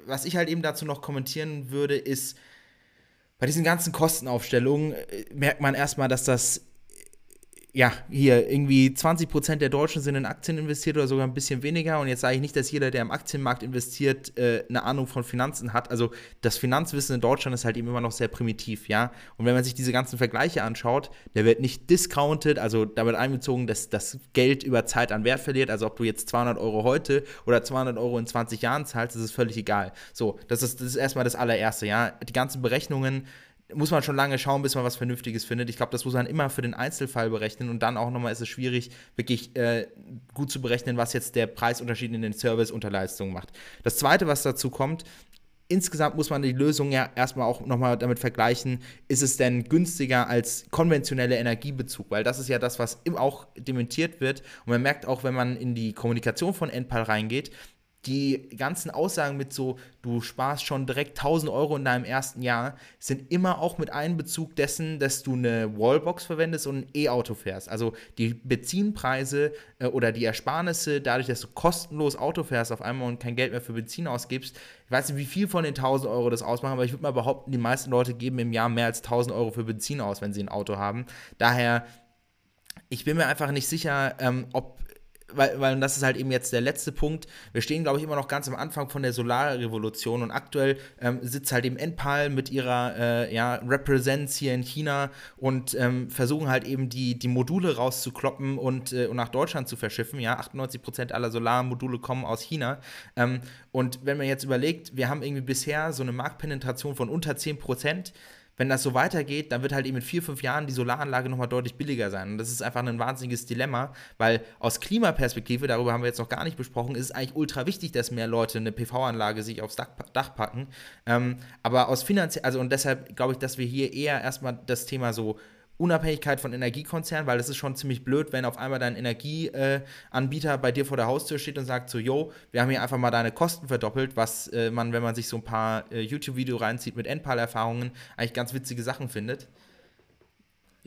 was ich halt eben dazu noch kommentieren würde, ist, bei diesen ganzen Kostenaufstellungen äh, merkt man erstmal, dass das ja, hier irgendwie 20% der Deutschen sind in Aktien investiert oder sogar ein bisschen weniger. Und jetzt sage ich nicht, dass jeder, der im Aktienmarkt investiert, äh, eine Ahnung von Finanzen hat. Also das Finanzwissen in Deutschland ist halt eben immer noch sehr primitiv, ja. Und wenn man sich diese ganzen Vergleiche anschaut, der wird nicht discounted, also damit einbezogen, dass das Geld über Zeit an Wert verliert. Also ob du jetzt 200 Euro heute oder 200 Euro in 20 Jahren zahlst, das ist völlig egal. So, das ist, das ist erstmal das allererste, ja. Die ganzen Berechnungen muss man schon lange schauen, bis man was Vernünftiges findet. Ich glaube, das muss man immer für den Einzelfall berechnen und dann auch nochmal ist es schwierig, wirklich äh, gut zu berechnen, was jetzt der Preisunterschied in den Service unter Leistungen macht. Das Zweite, was dazu kommt, insgesamt muss man die Lösung ja erstmal auch nochmal damit vergleichen, ist es denn günstiger als konventionelle Energiebezug? Weil das ist ja das, was auch dementiert wird. Und man merkt auch, wenn man in die Kommunikation von Enpal reingeht, die ganzen Aussagen mit so, du sparst schon direkt 1000 Euro in deinem ersten Jahr, sind immer auch mit Einbezug dessen, dass du eine Wallbox verwendest und ein E-Auto fährst. Also die Benzinpreise äh, oder die Ersparnisse, dadurch, dass du kostenlos Auto fährst auf einmal und kein Geld mehr für Benzin ausgibst, ich weiß nicht, wie viel von den 1000 Euro das ausmachen, aber ich würde mal behaupten, die meisten Leute geben im Jahr mehr als 1000 Euro für Benzin aus, wenn sie ein Auto haben. Daher ich bin mir einfach nicht sicher, ähm, ob weil, weil das ist halt eben jetzt der letzte Punkt. Wir stehen, glaube ich, immer noch ganz am Anfang von der Solarrevolution und aktuell ähm, sitzt halt eben Enpal mit ihrer äh, ja, Represents hier in China und ähm, versuchen halt eben die, die Module rauszukloppen und, äh, und nach Deutschland zu verschiffen. Ja, 98% aller Solarmodule kommen aus China. Ähm, und wenn man jetzt überlegt, wir haben irgendwie bisher so eine Marktpenetration von unter 10%, wenn das so weitergeht, dann wird halt eben in vier, fünf Jahren die Solaranlage nochmal deutlich billiger sein. Und das ist einfach ein wahnsinniges Dilemma, weil aus Klimaperspektive, darüber haben wir jetzt noch gar nicht besprochen, ist es eigentlich ultra wichtig, dass mehr Leute eine PV-Anlage sich aufs Dach, packen. Ähm, aber aus finanziell, also und deshalb glaube ich, dass wir hier eher erstmal das Thema so Unabhängigkeit von Energiekonzernen, weil das ist schon ziemlich blöd, wenn auf einmal dein Energieanbieter äh, bei dir vor der Haustür steht und sagt so, yo, wir haben hier einfach mal deine Kosten verdoppelt, was äh, man, wenn man sich so ein paar äh, YouTube-Videos reinzieht mit Endpal-Erfahrungen, eigentlich ganz witzige Sachen findet.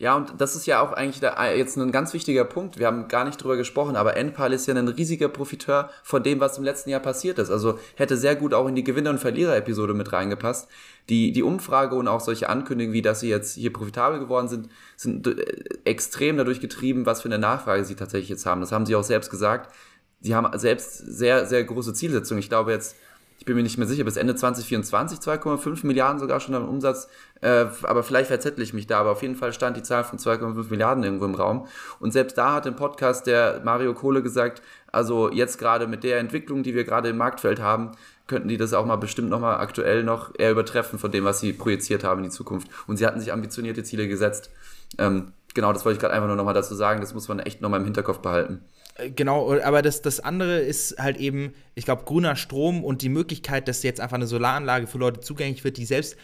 Ja, und das ist ja auch eigentlich der, äh, jetzt ein ganz wichtiger Punkt. Wir haben gar nicht drüber gesprochen, aber Enpal ist ja ein riesiger Profiteur von dem, was im letzten Jahr passiert ist. Also hätte sehr gut auch in die Gewinner- und Verlierer-Episode mit reingepasst. Die, die Umfrage und auch solche Ankündigungen, wie dass sie jetzt hier profitabel geworden sind, sind äh, extrem dadurch getrieben, was für eine Nachfrage sie tatsächlich jetzt haben. Das haben sie auch selbst gesagt. Sie haben selbst sehr, sehr große Zielsetzungen. Ich glaube jetzt, ich bin mir nicht mehr sicher, bis Ende 2024 2,5 Milliarden sogar schon am Umsatz, äh, aber vielleicht verzettle ich mich da, aber auf jeden Fall stand die Zahl von 2,5 Milliarden irgendwo im Raum. Und selbst da hat im Podcast der Mario Kohle gesagt, also jetzt gerade mit der Entwicklung, die wir gerade im Marktfeld haben, könnten die das auch mal bestimmt nochmal aktuell noch eher übertreffen von dem, was sie projiziert haben in die Zukunft. Und sie hatten sich ambitionierte Ziele gesetzt. Ähm, genau, das wollte ich gerade einfach nur nochmal dazu sagen, das muss man echt nochmal im Hinterkopf behalten. Äh, genau, aber das, das andere ist halt eben, ich glaube, grüner Strom und die Möglichkeit, dass jetzt einfach eine Solaranlage für Leute zugänglich wird, die selbst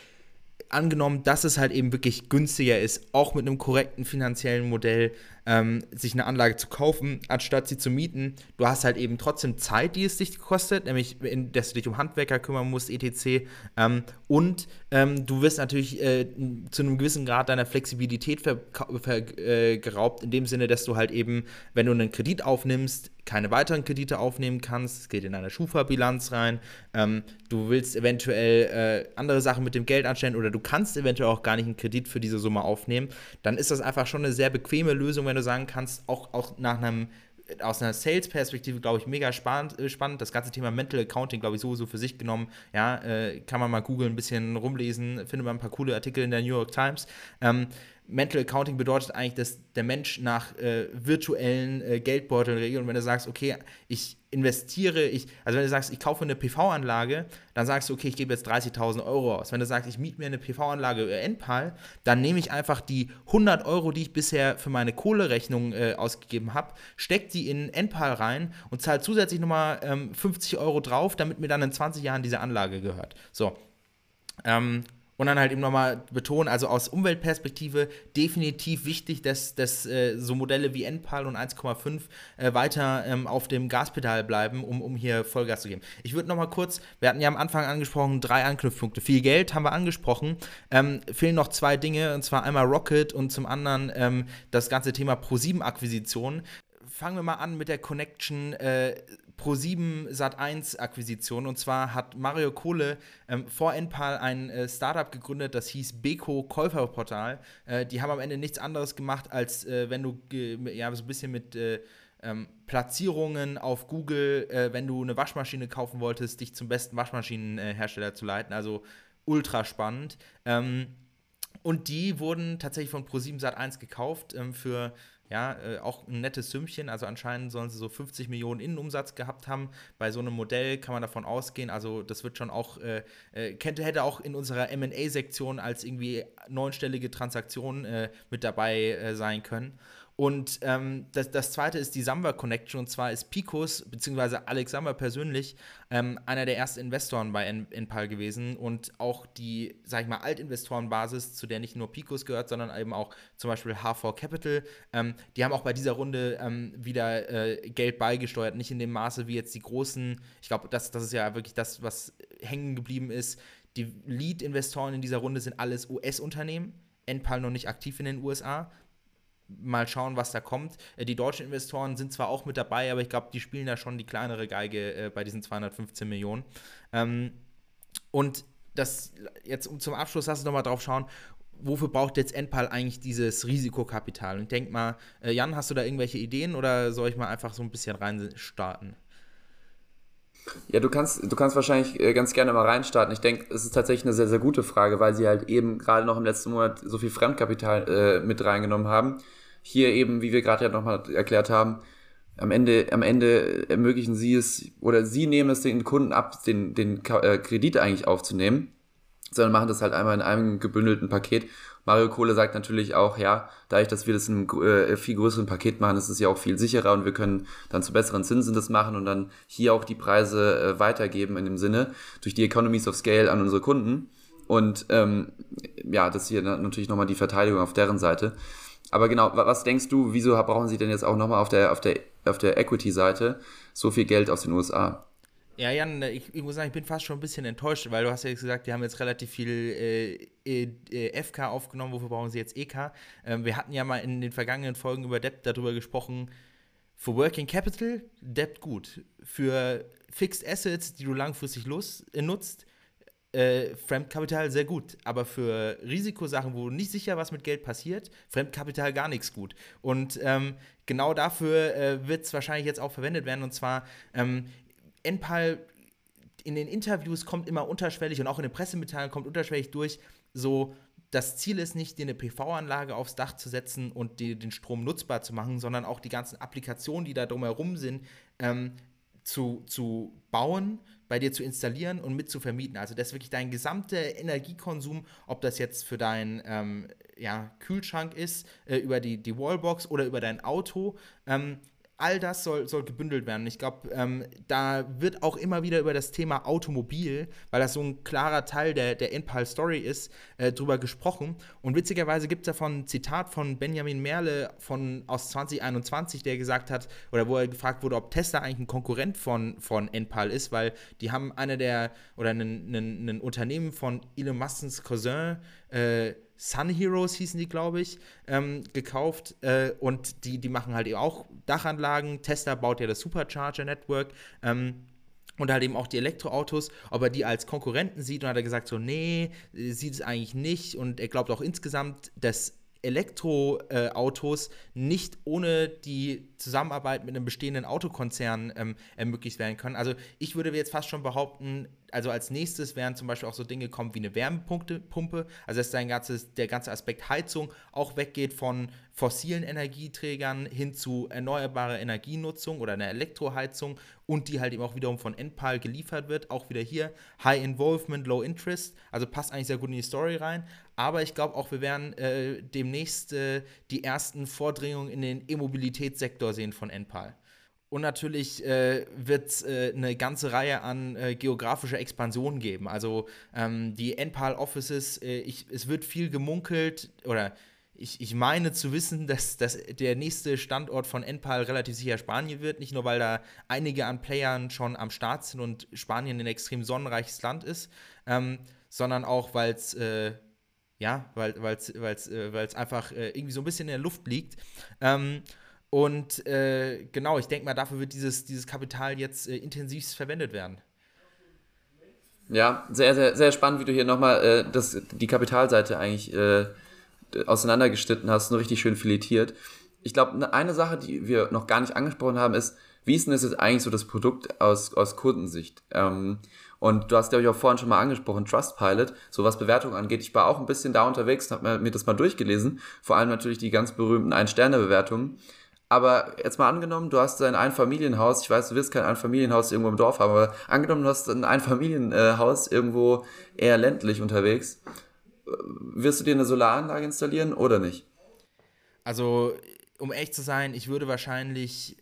angenommen, dass es halt eben wirklich günstiger ist, auch mit einem korrekten finanziellen Modell, ähm, sich eine Anlage zu kaufen, anstatt sie zu mieten. Du hast halt eben trotzdem Zeit, die es dich kostet, nämlich, in, dass du dich um Handwerker kümmern musst, etc. Ähm, und ähm, du wirst natürlich äh, zu einem gewissen Grad deiner Flexibilität äh, geraubt, in dem Sinne, dass du halt eben, wenn du einen Kredit aufnimmst, keine weiteren Kredite aufnehmen kannst. Es geht in deine Schufa-Bilanz rein. Ähm, du willst eventuell äh, andere Sachen mit dem Geld anstellen oder du kannst eventuell auch gar nicht einen Kredit für diese Summe aufnehmen. Dann ist das einfach schon eine sehr bequeme Lösung, wenn du sagen kannst, auch, auch nach einem aus einer Sales-Perspektive, glaube ich, mega spannend, äh, spannend. Das ganze Thema Mental Accounting, glaube ich, sowieso für sich genommen. Ja, äh, kann man mal googeln, ein bisschen rumlesen, findet man ein paar coole Artikel in der New York Times. Ähm, Mental Accounting bedeutet eigentlich, dass der Mensch nach äh, virtuellen äh, Geldbeuteln regelt. Und wenn du sagst, okay, ich investiere, ich, also wenn du sagst, ich kaufe eine PV-Anlage, dann sagst du, okay, ich gebe jetzt 30.000 Euro aus. Wenn du sagst, ich miete mir eine PV-Anlage über Enpal, dann nehme ich einfach die 100 Euro, die ich bisher für meine Kohlerechnung äh, ausgegeben habe, stecke die in Enpal rein und zahle zusätzlich nochmal ähm, 50 Euro drauf, damit mir dann in 20 Jahren diese Anlage gehört. So. Ähm, und dann halt eben nochmal betonen, also aus Umweltperspektive definitiv wichtig, dass, dass äh, so Modelle wie NPAL und 1,5 äh, weiter ähm, auf dem Gaspedal bleiben, um, um hier Vollgas zu geben. Ich würde nochmal kurz, wir hatten ja am Anfang angesprochen, drei Anknüpfpunkte. Viel Geld haben wir angesprochen. Ähm, fehlen noch zwei Dinge, und zwar einmal Rocket und zum anderen ähm, das ganze Thema Pro7-Akquisition fangen wir mal an mit der Connection äh, Pro7 Sat1 Akquisition. Und zwar hat Mario Kohle ähm, vor Enpal ein äh, Startup gegründet, das hieß Beko Käuferportal. Äh, die haben am Ende nichts anderes gemacht, als äh, wenn du ja so ein bisschen mit äh, ähm, Platzierungen auf Google, äh, wenn du eine Waschmaschine kaufen wolltest, dich zum besten Waschmaschinenhersteller zu leiten. Also ultra spannend. Ähm, und die wurden tatsächlich von Pro7 Sat1 gekauft ähm, für ja, äh, auch ein nettes Sümmchen. Also anscheinend sollen sie so 50 Millionen Innenumsatz gehabt haben. Bei so einem Modell kann man davon ausgehen. Also das wird schon auch, äh, äh könnte, hätte auch in unserer MA-Sektion als irgendwie neunstellige Transaktion äh, mit dabei äh, sein können. Und ähm, das, das zweite ist die Samba Connection. Und zwar ist Picos, beziehungsweise Alex Samba persönlich, ähm, einer der ersten Investoren bei Enpal gewesen und auch die, sag ich mal, Altinvestorenbasis, zu der nicht nur Picos gehört, sondern eben auch zum Beispiel H4 Capital. Ähm, die haben auch bei dieser Runde ähm, wieder äh, Geld beigesteuert. Nicht in dem Maße wie jetzt die großen, ich glaube, das, das ist ja wirklich das, was hängen geblieben ist. Die Lead-Investoren in dieser Runde sind alles US-Unternehmen. Enpal noch nicht aktiv in den USA mal schauen, was da kommt. Äh, die deutschen Investoren sind zwar auch mit dabei, aber ich glaube, die spielen da schon die kleinere Geige äh, bei diesen 215 Millionen. Ähm, und das jetzt um zum Abschluss lass uns nochmal drauf schauen, wofür braucht jetzt Enpal eigentlich dieses Risikokapital? Und denk mal, äh, Jan, hast du da irgendwelche Ideen oder soll ich mal einfach so ein bisschen reinstarten? Ja, du kannst, du kannst wahrscheinlich äh, ganz gerne mal reinstarten. Ich denke, es ist tatsächlich eine sehr, sehr gute Frage, weil sie halt eben gerade noch im letzten Monat so viel Fremdkapital äh, mit reingenommen haben. Hier eben, wie wir gerade ja nochmal erklärt haben, am Ende, am Ende ermöglichen sie es oder sie nehmen es den Kunden ab, den, den äh, Kredit eigentlich aufzunehmen, sondern machen das halt einmal in einem gebündelten Paket Mario Kohle sagt natürlich auch, ja, dadurch, dass wir das in einem äh, viel größeren Paket machen, ist es ja auch viel sicherer und wir können dann zu besseren Zinsen das machen und dann hier auch die Preise äh, weitergeben in dem Sinne durch die Economies of Scale an unsere Kunden. Und ähm, ja, das hier natürlich nochmal die Verteidigung auf deren Seite. Aber genau, was denkst du, wieso brauchen sie denn jetzt auch nochmal auf der, auf der, auf der Equity-Seite so viel Geld aus den USA? Ja, Jan, ich, ich, muss sagen, ich bin fast schon ein bisschen enttäuscht, weil du hast ja gesagt, die haben jetzt relativ viel äh, äh, FK aufgenommen, wofür brauchen sie jetzt EK? Ähm, wir hatten ja mal in den vergangenen Folgen über Debt darüber gesprochen, für Working Capital, Debt gut. Für Fixed Assets, die du langfristig los, äh, nutzt, äh, Fremdkapital sehr gut. Aber für Risikosachen, wo nicht sicher was mit Geld passiert, Fremdkapital gar nichts gut. Und ähm, genau dafür äh, wird es wahrscheinlich jetzt auch verwendet werden. Und zwar ähm, Enpal in den Interviews kommt immer unterschwellig und auch in den Pressemitteilungen kommt unterschwellig durch, so das Ziel ist nicht, dir eine PV-Anlage aufs Dach zu setzen und dir den Strom nutzbar zu machen, sondern auch die ganzen Applikationen, die da drumherum sind, ähm, zu, zu bauen, bei dir zu installieren und mit zu vermieten. Also das ist wirklich dein gesamter Energiekonsum, ob das jetzt für deinen ähm, ja, Kühlschrank ist, äh, über die, die Wallbox oder über dein Auto, ähm, all das soll, soll gebündelt werden. Ich glaube, ähm, da wird auch immer wieder über das Thema Automobil, weil das so ein klarer Teil der, der Impal-Story ist, äh, drüber gesprochen. Und witzigerweise gibt es davon ein Zitat von Benjamin Merle von, aus 2021, der gesagt hat, oder wo er gefragt wurde, ob Tesla eigentlich ein Konkurrent von, von Enpal ist, weil die haben eine der, oder ein Unternehmen von Elon Musk's Cousin, äh, Sun Heroes hießen die, glaube ich, ähm, gekauft. Äh, und die, die machen halt eben auch Dachanlagen. Tesla baut ja das Supercharger Network. Ähm, und halt eben auch die Elektroautos, ob er die als Konkurrenten sieht. Und hat er gesagt, so, nee, sieht es eigentlich nicht. Und er glaubt auch insgesamt, dass Elektroautos nicht ohne die Zusammenarbeit mit einem bestehenden Autokonzern ähm, ermöglicht werden können. Also ich würde jetzt fast schon behaupten, also als nächstes werden zum Beispiel auch so Dinge kommen wie eine Wärmepumpe, also dass dein ganzes, der ganze Aspekt Heizung auch weggeht von fossilen Energieträgern hin zu erneuerbarer Energienutzung oder einer Elektroheizung und die halt eben auch wiederum von Enpal geliefert wird. Auch wieder hier High Involvement, Low Interest, also passt eigentlich sehr gut in die Story rein. Aber ich glaube auch, wir werden äh, demnächst äh, die ersten Vordringungen in den E-Mobilitätssektor sehen von Enpal. Und natürlich äh, wird es äh, eine ganze Reihe an äh, geografischer Expansionen geben. Also ähm, die NPAL Offices, äh, ich, es wird viel gemunkelt oder ich, ich meine zu wissen, dass, dass der nächste Standort von NPAL relativ sicher Spanien wird. Nicht nur, weil da einige an Playern schon am Start sind und Spanien ein extrem sonnenreiches Land ist, ähm, sondern auch, weil es äh, ja, weil es äh, einfach irgendwie so ein bisschen in der Luft liegt. Ähm, und äh, genau, ich denke mal, dafür wird dieses, dieses Kapital jetzt äh, intensiv verwendet werden. Ja, sehr, sehr, sehr spannend, wie du hier nochmal äh, die Kapitalseite eigentlich äh, auseinandergeschnitten hast und richtig schön filetiert. Ich glaube, ne, eine Sache, die wir noch gar nicht angesprochen haben, ist, wie ist denn das jetzt eigentlich so das Produkt aus, aus Kundensicht? Ähm, und du hast, glaube ich, auch vorhin schon mal angesprochen, Trustpilot, so was Bewertung angeht. Ich war auch ein bisschen da unterwegs, habe mir das mal durchgelesen. Vor allem natürlich die ganz berühmten Ein-Sterne-Bewertungen. Aber jetzt mal angenommen, du hast ein Einfamilienhaus, ich weiß, du wirst kein Einfamilienhaus irgendwo im Dorf haben, aber angenommen, du hast ein Einfamilienhaus irgendwo eher ländlich unterwegs, wirst du dir eine Solaranlage installieren oder nicht? Also, um echt zu sein, ich würde wahrscheinlich,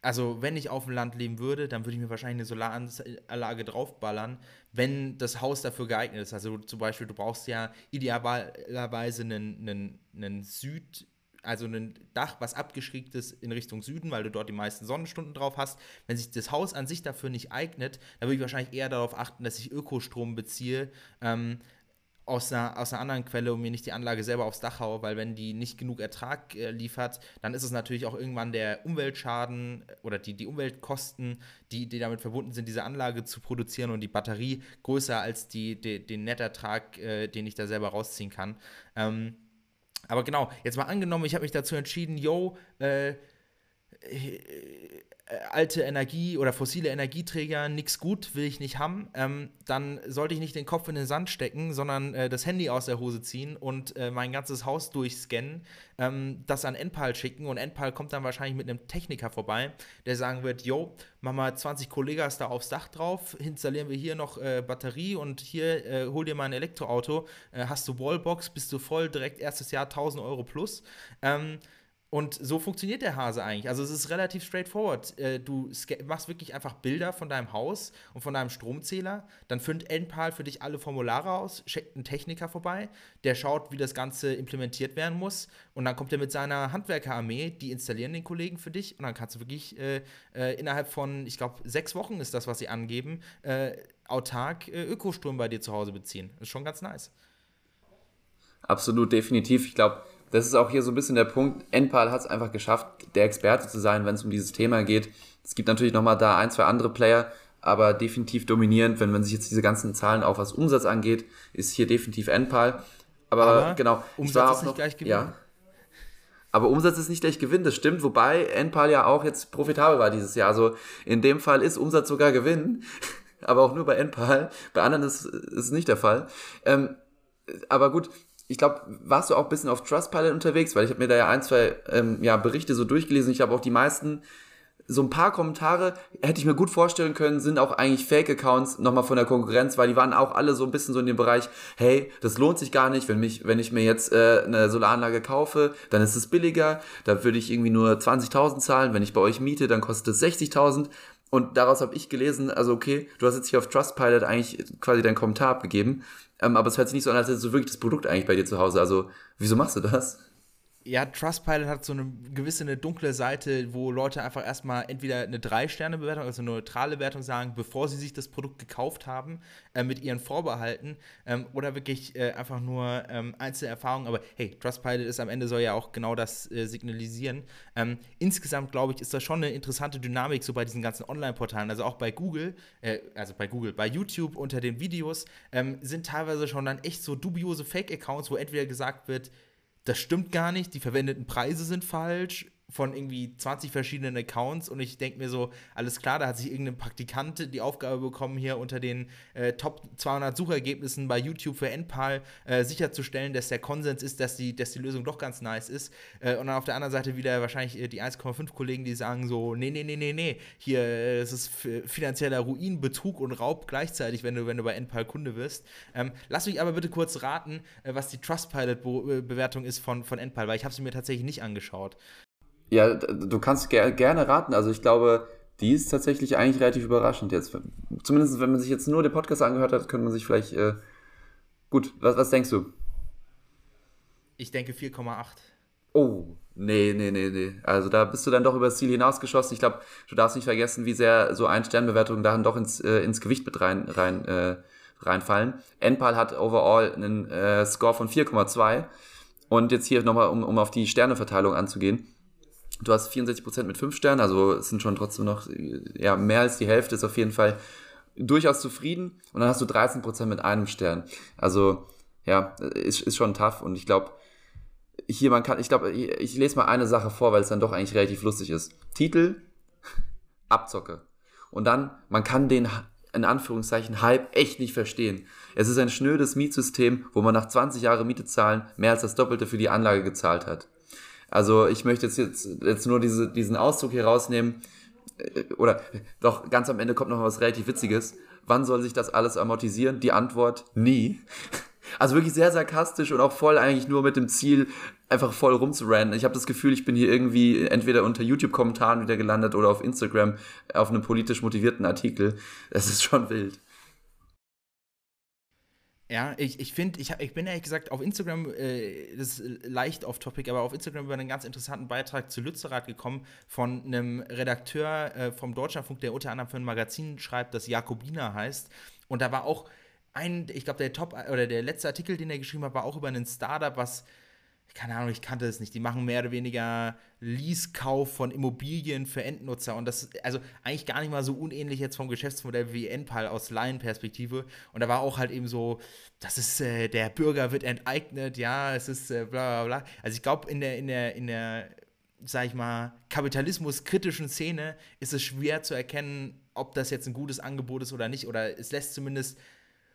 also wenn ich auf dem Land leben würde, dann würde ich mir wahrscheinlich eine Solaranlage draufballern, wenn das Haus dafür geeignet ist. Also zum Beispiel, du brauchst ja idealerweise einen, einen, einen Süd- also ein Dach, was abgeschrägt ist in Richtung Süden, weil du dort die meisten Sonnenstunden drauf hast. Wenn sich das Haus an sich dafür nicht eignet, dann würde ich wahrscheinlich eher darauf achten, dass ich Ökostrom beziehe. Ähm, aus einer, aus einer anderen Quelle und mir nicht die Anlage selber aufs Dach haue, weil wenn die nicht genug Ertrag äh, liefert, dann ist es natürlich auch irgendwann der Umweltschaden äh, oder die, die Umweltkosten, die, die damit verbunden sind, diese Anlage zu produzieren und die Batterie größer als die, die den Nettertrag, äh, den ich da selber rausziehen kann. Ähm, aber genau, jetzt mal angenommen, ich habe mich dazu entschieden, yo, äh, alte Energie oder fossile Energieträger, nix gut, will ich nicht haben, ähm, dann sollte ich nicht den Kopf in den Sand stecken, sondern äh, das Handy aus der Hose ziehen und äh, mein ganzes Haus durchscannen, ähm, das an Enpal schicken und Enpal kommt dann wahrscheinlich mit einem Techniker vorbei, der sagen wird, yo, mach mal 20 Kollegas da aufs Dach drauf, installieren wir hier noch äh, Batterie und hier äh, hol dir mal ein Elektroauto, äh, hast du Wallbox, bist du voll, direkt erstes Jahr 1000 Euro plus. Ähm, und so funktioniert der Hase eigentlich. Also es ist relativ straightforward. Äh, du machst wirklich einfach Bilder von deinem Haus und von deinem Stromzähler. Dann füllt Enpal für dich alle Formulare aus, schickt einen Techniker vorbei, der schaut, wie das Ganze implementiert werden muss. Und dann kommt er mit seiner Handwerkerarmee, die installieren den Kollegen für dich. Und dann kannst du wirklich äh, äh, innerhalb von, ich glaube, sechs Wochen ist das, was sie angeben, äh, autark äh, Ökostrom bei dir zu Hause beziehen. Das ist schon ganz nice. Absolut, definitiv. Ich glaube, das ist auch hier so ein bisschen der Punkt. Enpal hat es einfach geschafft, der Experte zu sein, wenn es um dieses Thema geht. Es gibt natürlich nochmal da ein, zwei andere Player, aber definitiv dominierend, wenn man sich jetzt diese ganzen Zahlen auch was Umsatz angeht, ist hier definitiv Enpal. Aber, aber genau, Umsatz ist nicht noch, gleich Gewinn. Ja, aber Umsatz ist nicht gleich Gewinn, das stimmt, wobei Enpal ja auch jetzt profitabel war dieses Jahr. Also in dem Fall ist Umsatz sogar Gewinn, aber auch nur bei Enpal. Bei anderen ist es nicht der Fall. Ähm, aber gut, ich glaube, warst du auch ein bisschen auf Trustpilot unterwegs, weil ich habe mir da ja ein, zwei ähm, ja, Berichte so durchgelesen. Ich habe auch die meisten, so ein paar Kommentare, hätte ich mir gut vorstellen können, sind auch eigentlich Fake-Accounts nochmal von der Konkurrenz, weil die waren auch alle so ein bisschen so in dem Bereich, hey, das lohnt sich gar nicht, wenn, mich, wenn ich mir jetzt äh, eine Solaranlage kaufe, dann ist es billiger, da würde ich irgendwie nur 20.000 zahlen, wenn ich bei euch miete, dann kostet es 60.000. Und daraus habe ich gelesen, also okay, du hast jetzt hier auf Trustpilot eigentlich quasi deinen Kommentar abgegeben. Ähm, aber es hört sich nicht so an, als hättest du wirklich das Produkt eigentlich bei dir zu Hause. Also, wieso machst du das? Ja, Trustpilot hat so eine gewisse eine dunkle Seite, wo Leute einfach erstmal entweder eine Drei-Sterne-Bewertung, also eine neutrale Wertung sagen, bevor sie sich das Produkt gekauft haben, äh, mit ihren Vorbehalten, ähm, oder wirklich äh, einfach nur ähm, einzelne Erfahrungen. Aber hey, Trustpilot ist am Ende soll ja auch genau das äh, signalisieren. Ähm, insgesamt, glaube ich, ist das schon eine interessante Dynamik so bei diesen ganzen Online-Portalen. Also auch bei Google, äh, also bei Google, bei YouTube unter den Videos ähm, sind teilweise schon dann echt so dubiose Fake-Accounts, wo entweder gesagt wird, das stimmt gar nicht, die verwendeten Preise sind falsch, von irgendwie 20 verschiedenen Accounts und ich denke mir so, alles klar, da hat sich irgendein Praktikant die Aufgabe bekommen, hier unter den äh, Top 200 Suchergebnissen bei YouTube für NPAL äh, sicherzustellen, dass der Konsens ist, dass die, dass die Lösung doch ganz nice ist. Äh, und dann auf der anderen Seite wieder wahrscheinlich äh, die 1,5 Kollegen, die sagen so, nee, nee, nee, nee, nee, hier, äh, es ist finanzieller Ruin, Betrug und Raub gleichzeitig, wenn du, wenn du bei NPAL Kunde wirst. Ähm, lass mich aber bitte kurz raten, äh, was die Trustpilot-Bewertung ist von, von NPAL, weil ich habe sie mir tatsächlich nicht angeschaut. Ja, du kannst ger gerne raten. Also ich glaube, die ist tatsächlich eigentlich relativ überraschend jetzt. Zumindest wenn man sich jetzt nur den Podcast angehört hat, könnte man sich vielleicht. Äh gut, was, was denkst du? Ich denke 4,8. Oh, nee, nee, nee, nee. Also da bist du dann doch über das Ziel hinausgeschossen. Ich glaube, du darfst nicht vergessen, wie sehr so Ein-Sternbewertungen darin doch ins, äh, ins Gewicht mit rein, rein, äh, reinfallen. NPAL hat overall einen äh, Score von 4,2. Und jetzt hier nochmal, um, um auf die Sterneverteilung anzugehen. Du hast 64% mit 5 Sternen, also es sind schon trotzdem noch, ja, mehr als die Hälfte ist auf jeden Fall durchaus zufrieden. Und dann hast du 13% mit einem Stern. Also, ja, ist, ist schon tough. Und ich glaube, hier, man kann, ich glaube, ich, lese mal eine Sache vor, weil es dann doch eigentlich relativ lustig ist. Titel, Abzocke. Und dann, man kann den in Anführungszeichen Hype echt nicht verstehen. Es ist ein schnödes Mietsystem, wo man nach 20 Jahren Miete zahlen mehr als das Doppelte für die Anlage gezahlt hat. Also ich möchte jetzt, jetzt, jetzt nur diese, diesen Ausdruck hier rausnehmen. Äh, oder doch, ganz am Ende kommt noch was relativ Witziges. Wann soll sich das alles amortisieren? Die Antwort, nie. Also wirklich sehr sarkastisch und auch voll eigentlich nur mit dem Ziel, einfach voll rumzurennen. Ich habe das Gefühl, ich bin hier irgendwie entweder unter YouTube-Kommentaren wieder gelandet oder auf Instagram auf einem politisch motivierten Artikel. Es ist schon wild. Ja, ich, ich finde, ich, ich bin ehrlich gesagt auf Instagram, äh, das ist leicht off-topic, aber auf Instagram über einen ganz interessanten Beitrag zu Lützerath gekommen von einem Redakteur äh, vom Deutschlandfunk, der unter anderem für ein Magazin schreibt, das Jakobiner heißt. Und da war auch ein, ich glaube, der Top oder der letzte Artikel, den er geschrieben hat, war auch über ein Startup, was keine Ahnung, ich kannte es nicht. Die machen mehr oder weniger Lease-Kauf von Immobilien für Endnutzer. Und das ist also eigentlich gar nicht mal so unähnlich jetzt vom Geschäftsmodell wie Enpal aus Laienperspektive. Und da war auch halt eben so, das ist, äh, der Bürger wird enteignet, ja, es ist äh, bla bla bla. Also ich glaube, in der, in der, in der, sag ich mal, kapitalismuskritischen Szene ist es schwer zu erkennen, ob das jetzt ein gutes Angebot ist oder nicht. Oder es lässt zumindest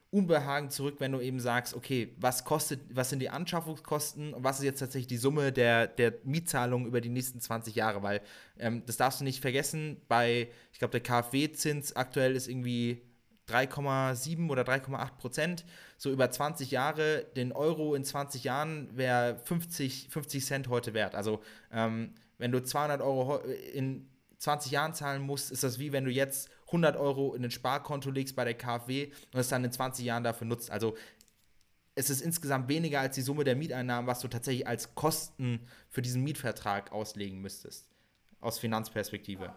Unbehagen zurück, wenn du eben sagst, okay, was kostet, was sind die Anschaffungskosten und was ist jetzt tatsächlich die Summe der, der Mietzahlungen über die nächsten 20 Jahre, weil ähm, das darfst du nicht vergessen, bei, ich glaube, der KfW-Zins aktuell ist irgendwie 3,7 oder 3,8 Prozent, so über 20 Jahre, den Euro in 20 Jahren wäre 50, 50 Cent heute wert. Also ähm, wenn du 200 Euro in 20 Jahren zahlen musst, ist das wie wenn du jetzt 100 Euro in ein Sparkonto legst bei der KfW und es dann in 20 Jahren dafür nutzt. Also es ist insgesamt weniger als die Summe der Mieteinnahmen, was du tatsächlich als Kosten für diesen Mietvertrag auslegen müsstest. Aus Finanzperspektive.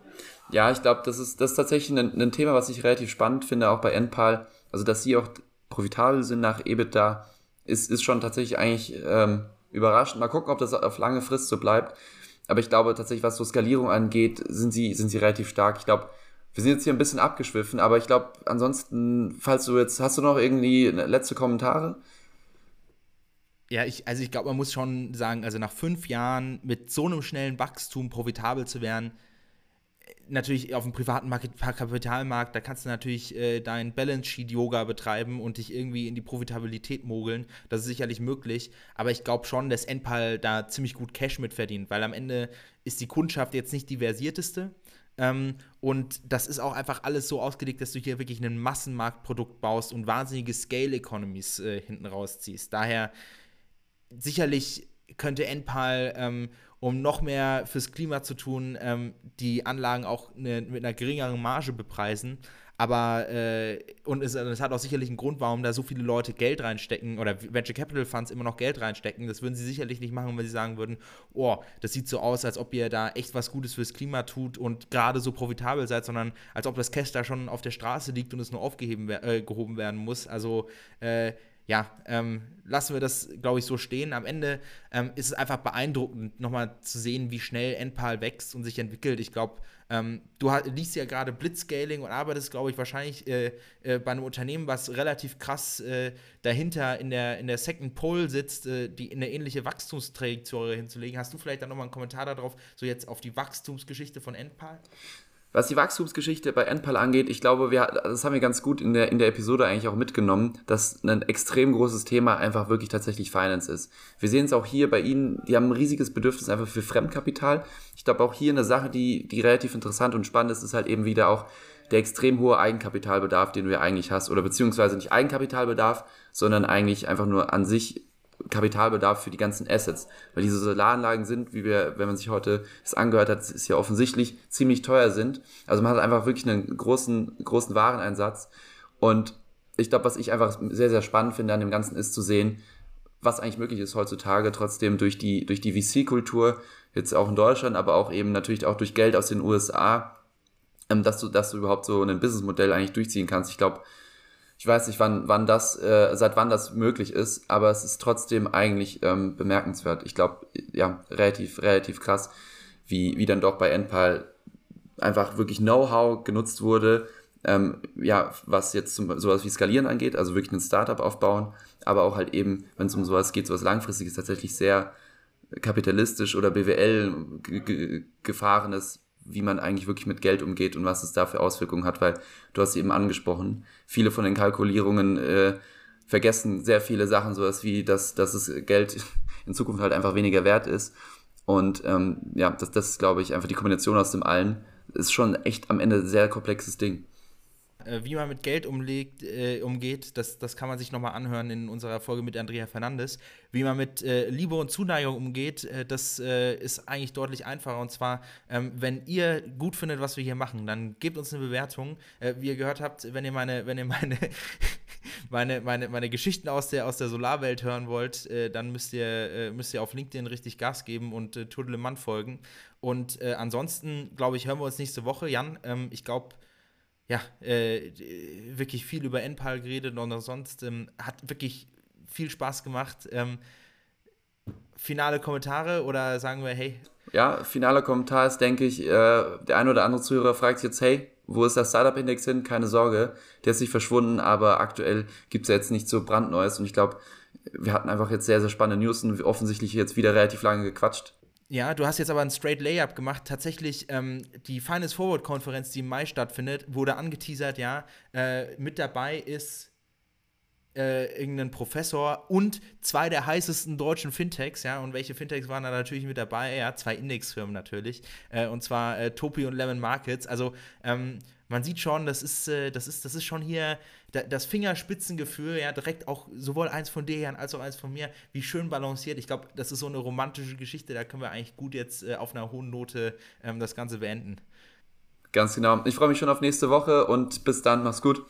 Ja, ich glaube, das ist, das ist tatsächlich ein, ein, Thema, was ich relativ spannend finde, auch bei NPAL. Also, dass sie auch profitabel sind nach EBITDA, ist, ist schon tatsächlich eigentlich ähm, überraschend. Mal gucken, ob das auf lange Frist so bleibt. Aber ich glaube tatsächlich, was so Skalierung angeht, sind sie, sind sie relativ stark. Ich glaube, wir sind jetzt hier ein bisschen abgeschwiffen, aber ich glaube, ansonsten, falls du jetzt, hast du noch irgendwie letzte Kommentare? Ja, ich, also ich glaube, man muss schon sagen, also nach fünf Jahren mit so einem schnellen Wachstum profitabel zu werden, natürlich auf dem privaten Market, Kapitalmarkt, da kannst du natürlich äh, dein Balance Sheet Yoga betreiben und dich irgendwie in die Profitabilität mogeln. Das ist sicherlich möglich, aber ich glaube schon, dass Enpal da ziemlich gut Cash mit verdient, weil am Ende ist die Kundschaft jetzt nicht die versierteste. Ähm, und das ist auch einfach alles so ausgelegt, dass du hier wirklich ein Massenmarktprodukt baust und wahnsinnige Scale Economies äh, hinten rausziehst. Daher sicherlich könnte Enpal ähm, um noch mehr fürs Klima zu tun, ähm, die Anlagen auch ne, mit einer geringeren Marge bepreisen. Aber, äh, und es, es, hat auch sicherlich einen Grund, warum da so viele Leute Geld reinstecken oder Venture Capital Funds immer noch Geld reinstecken. Das würden sie sicherlich nicht machen, wenn sie sagen würden, oh, das sieht so aus, als ob ihr da echt was Gutes fürs Klima tut und gerade so profitabel seid, sondern als ob das Cash da schon auf der Straße liegt und es nur aufgehoben äh, gehoben werden muss. Also, äh, ja, ähm, lassen wir das, glaube ich, so stehen. Am Ende ähm, ist es einfach beeindruckend, nochmal zu sehen, wie schnell NPAL wächst und sich entwickelt. Ich glaube, Ähm, du liest ja gerade Blitzscaling und arbeitest, glaube ich, wahrscheinlich äh, äh, bei einem Unternehmen, was relativ krass äh, dahinter in der, in der Second Pole sitzt, äh, die eine ähnliche Wachstumstrajektorie hinzulegen. Hast du vielleicht dann nochmal einen Kommentar darauf, so jetzt auf die Wachstumsgeschichte von Endpal? Was die Wachstumsgeschichte bei Endpal angeht, ich glaube, wir, das haben wir ganz gut in der, in der Episode eigentlich auch mitgenommen, dass ein extrem großes Thema einfach wirklich tatsächlich Finance ist. Wir sehen es auch hier bei Ihnen, die haben ein riesiges Bedürfnis einfach für Fremdkapital. Ich glaube auch hier eine Sache, die, die relativ interessant und spannend ist, ist halt eben wieder auch der extrem hohe Eigenkapitalbedarf, den du ja eigentlich hast, oder beziehungsweise nicht Eigenkapitalbedarf, sondern eigentlich einfach nur an sich Kapitalbedarf für die ganzen Assets. Weil diese Solaranlagen sind, wie wir, wenn man sich heute das angehört hat, ist ja offensichtlich ziemlich teuer sind. Also man hat einfach wirklich einen großen, großen Wareneinsatz. Und ich glaube, was ich einfach sehr, sehr spannend finde an dem Ganzen ist zu sehen, was eigentlich möglich ist heutzutage, trotzdem durch die, durch die VC-Kultur, jetzt auch in Deutschland, aber auch eben natürlich auch durch Geld aus den USA, ähm, dass du, dass du überhaupt so ein Businessmodell eigentlich durchziehen kannst. Ich glaube, ich weiß nicht, wann, wann das, äh, seit wann das möglich ist, aber es ist trotzdem eigentlich ähm, bemerkenswert. Ich glaube, ja, relativ, relativ krass, wie, wie dann doch bei Endpal einfach wirklich Know-how genutzt wurde, ähm, ja, was jetzt zum, sowas wie Skalieren angeht, also wirklich ein Startup aufbauen, aber auch halt eben, wenn es um sowas geht, sowas langfristiges, tatsächlich sehr kapitalistisch oder BWL gefahrenes wie man eigentlich wirklich mit Geld umgeht und was es da für Auswirkungen hat, weil du hast eben angesprochen, viele von den Kalkulierungen äh, vergessen sehr viele Sachen, sowas wie, dass, dass es Geld in Zukunft halt einfach weniger wert ist. Und ähm, ja, das, das glaube ich, einfach die Kombination aus dem allen, ist schon echt am Ende ein sehr komplexes Ding. Äh, wie man mit Geld umlegt, äh, umgeht, das, das kann man sich nochmal anhören in unserer Folge mit Andrea Fernandes. Wie man mit äh, Liebe und Zuneigung umgeht, äh, das äh, ist eigentlich deutlich einfacher. Und zwar, ähm, wenn ihr gut findet, was wir hier machen, dann gebt uns eine Bewertung. Äh, wie ihr gehört habt, wenn ihr meine, wenn ihr meine, meine, meine, meine Geschichten aus der, aus der Solarwelt hören wollt, dann müsst ihr, müsst ihr auf LinkedIn richtig Gas geben und äh, Mann folgen. Und ansonsten, glaube ich, hören wir uns nächste Woche. Jan, ähm, ich glaube, ja, äh, wirklich viel über Endpal geredet und sonst. Ähm, hat wirklich viel Spaß gemacht. Ähm, finale Kommentare oder sagen wir, hey? Ja, finaler Kommentar ist, denke ich, äh, der ein oder andere Zuhörer fragt jetzt, hey, wo ist der Startup-Index hin? Keine Sorge, der ist nicht verschwunden, aber aktuell gibt es ja jetzt nicht so brandneues und ich glaube, wir hatten einfach jetzt sehr, sehr spannende News und offensichtlich jetzt wieder relativ lange gequatscht. Ja, du hast jetzt aber ein Straight Layup gemacht. Tatsächlich, ähm, die Finance Forward Konferenz, die im Mai stattfindet, wurde angeteasert, ja. Äh, mit dabei ist äh, irgendein Professor und zwei der heißesten deutschen Fintechs, ja. Und welche Fintechs waren da natürlich mit dabei? Ja, zwei Indexfirmen natürlich. Äh, und zwar äh, Topi und Lemon Markets. Also, ähm, man sieht schon, das ist, äh, das ist, das ist schon hier das Fingerspitzengefühl, ja, direkt auch sowohl eins von dir, Jan, als auch eins von mir, wie schön balanciert. Ich glaube, das ist so eine romantische Geschichte, da können wir eigentlich gut jetzt äh, auf einer hohen Note ähm, das Ganze beenden. Ganz genau. Ich freue mich schon auf nächste Woche und bis dann, mach's gut.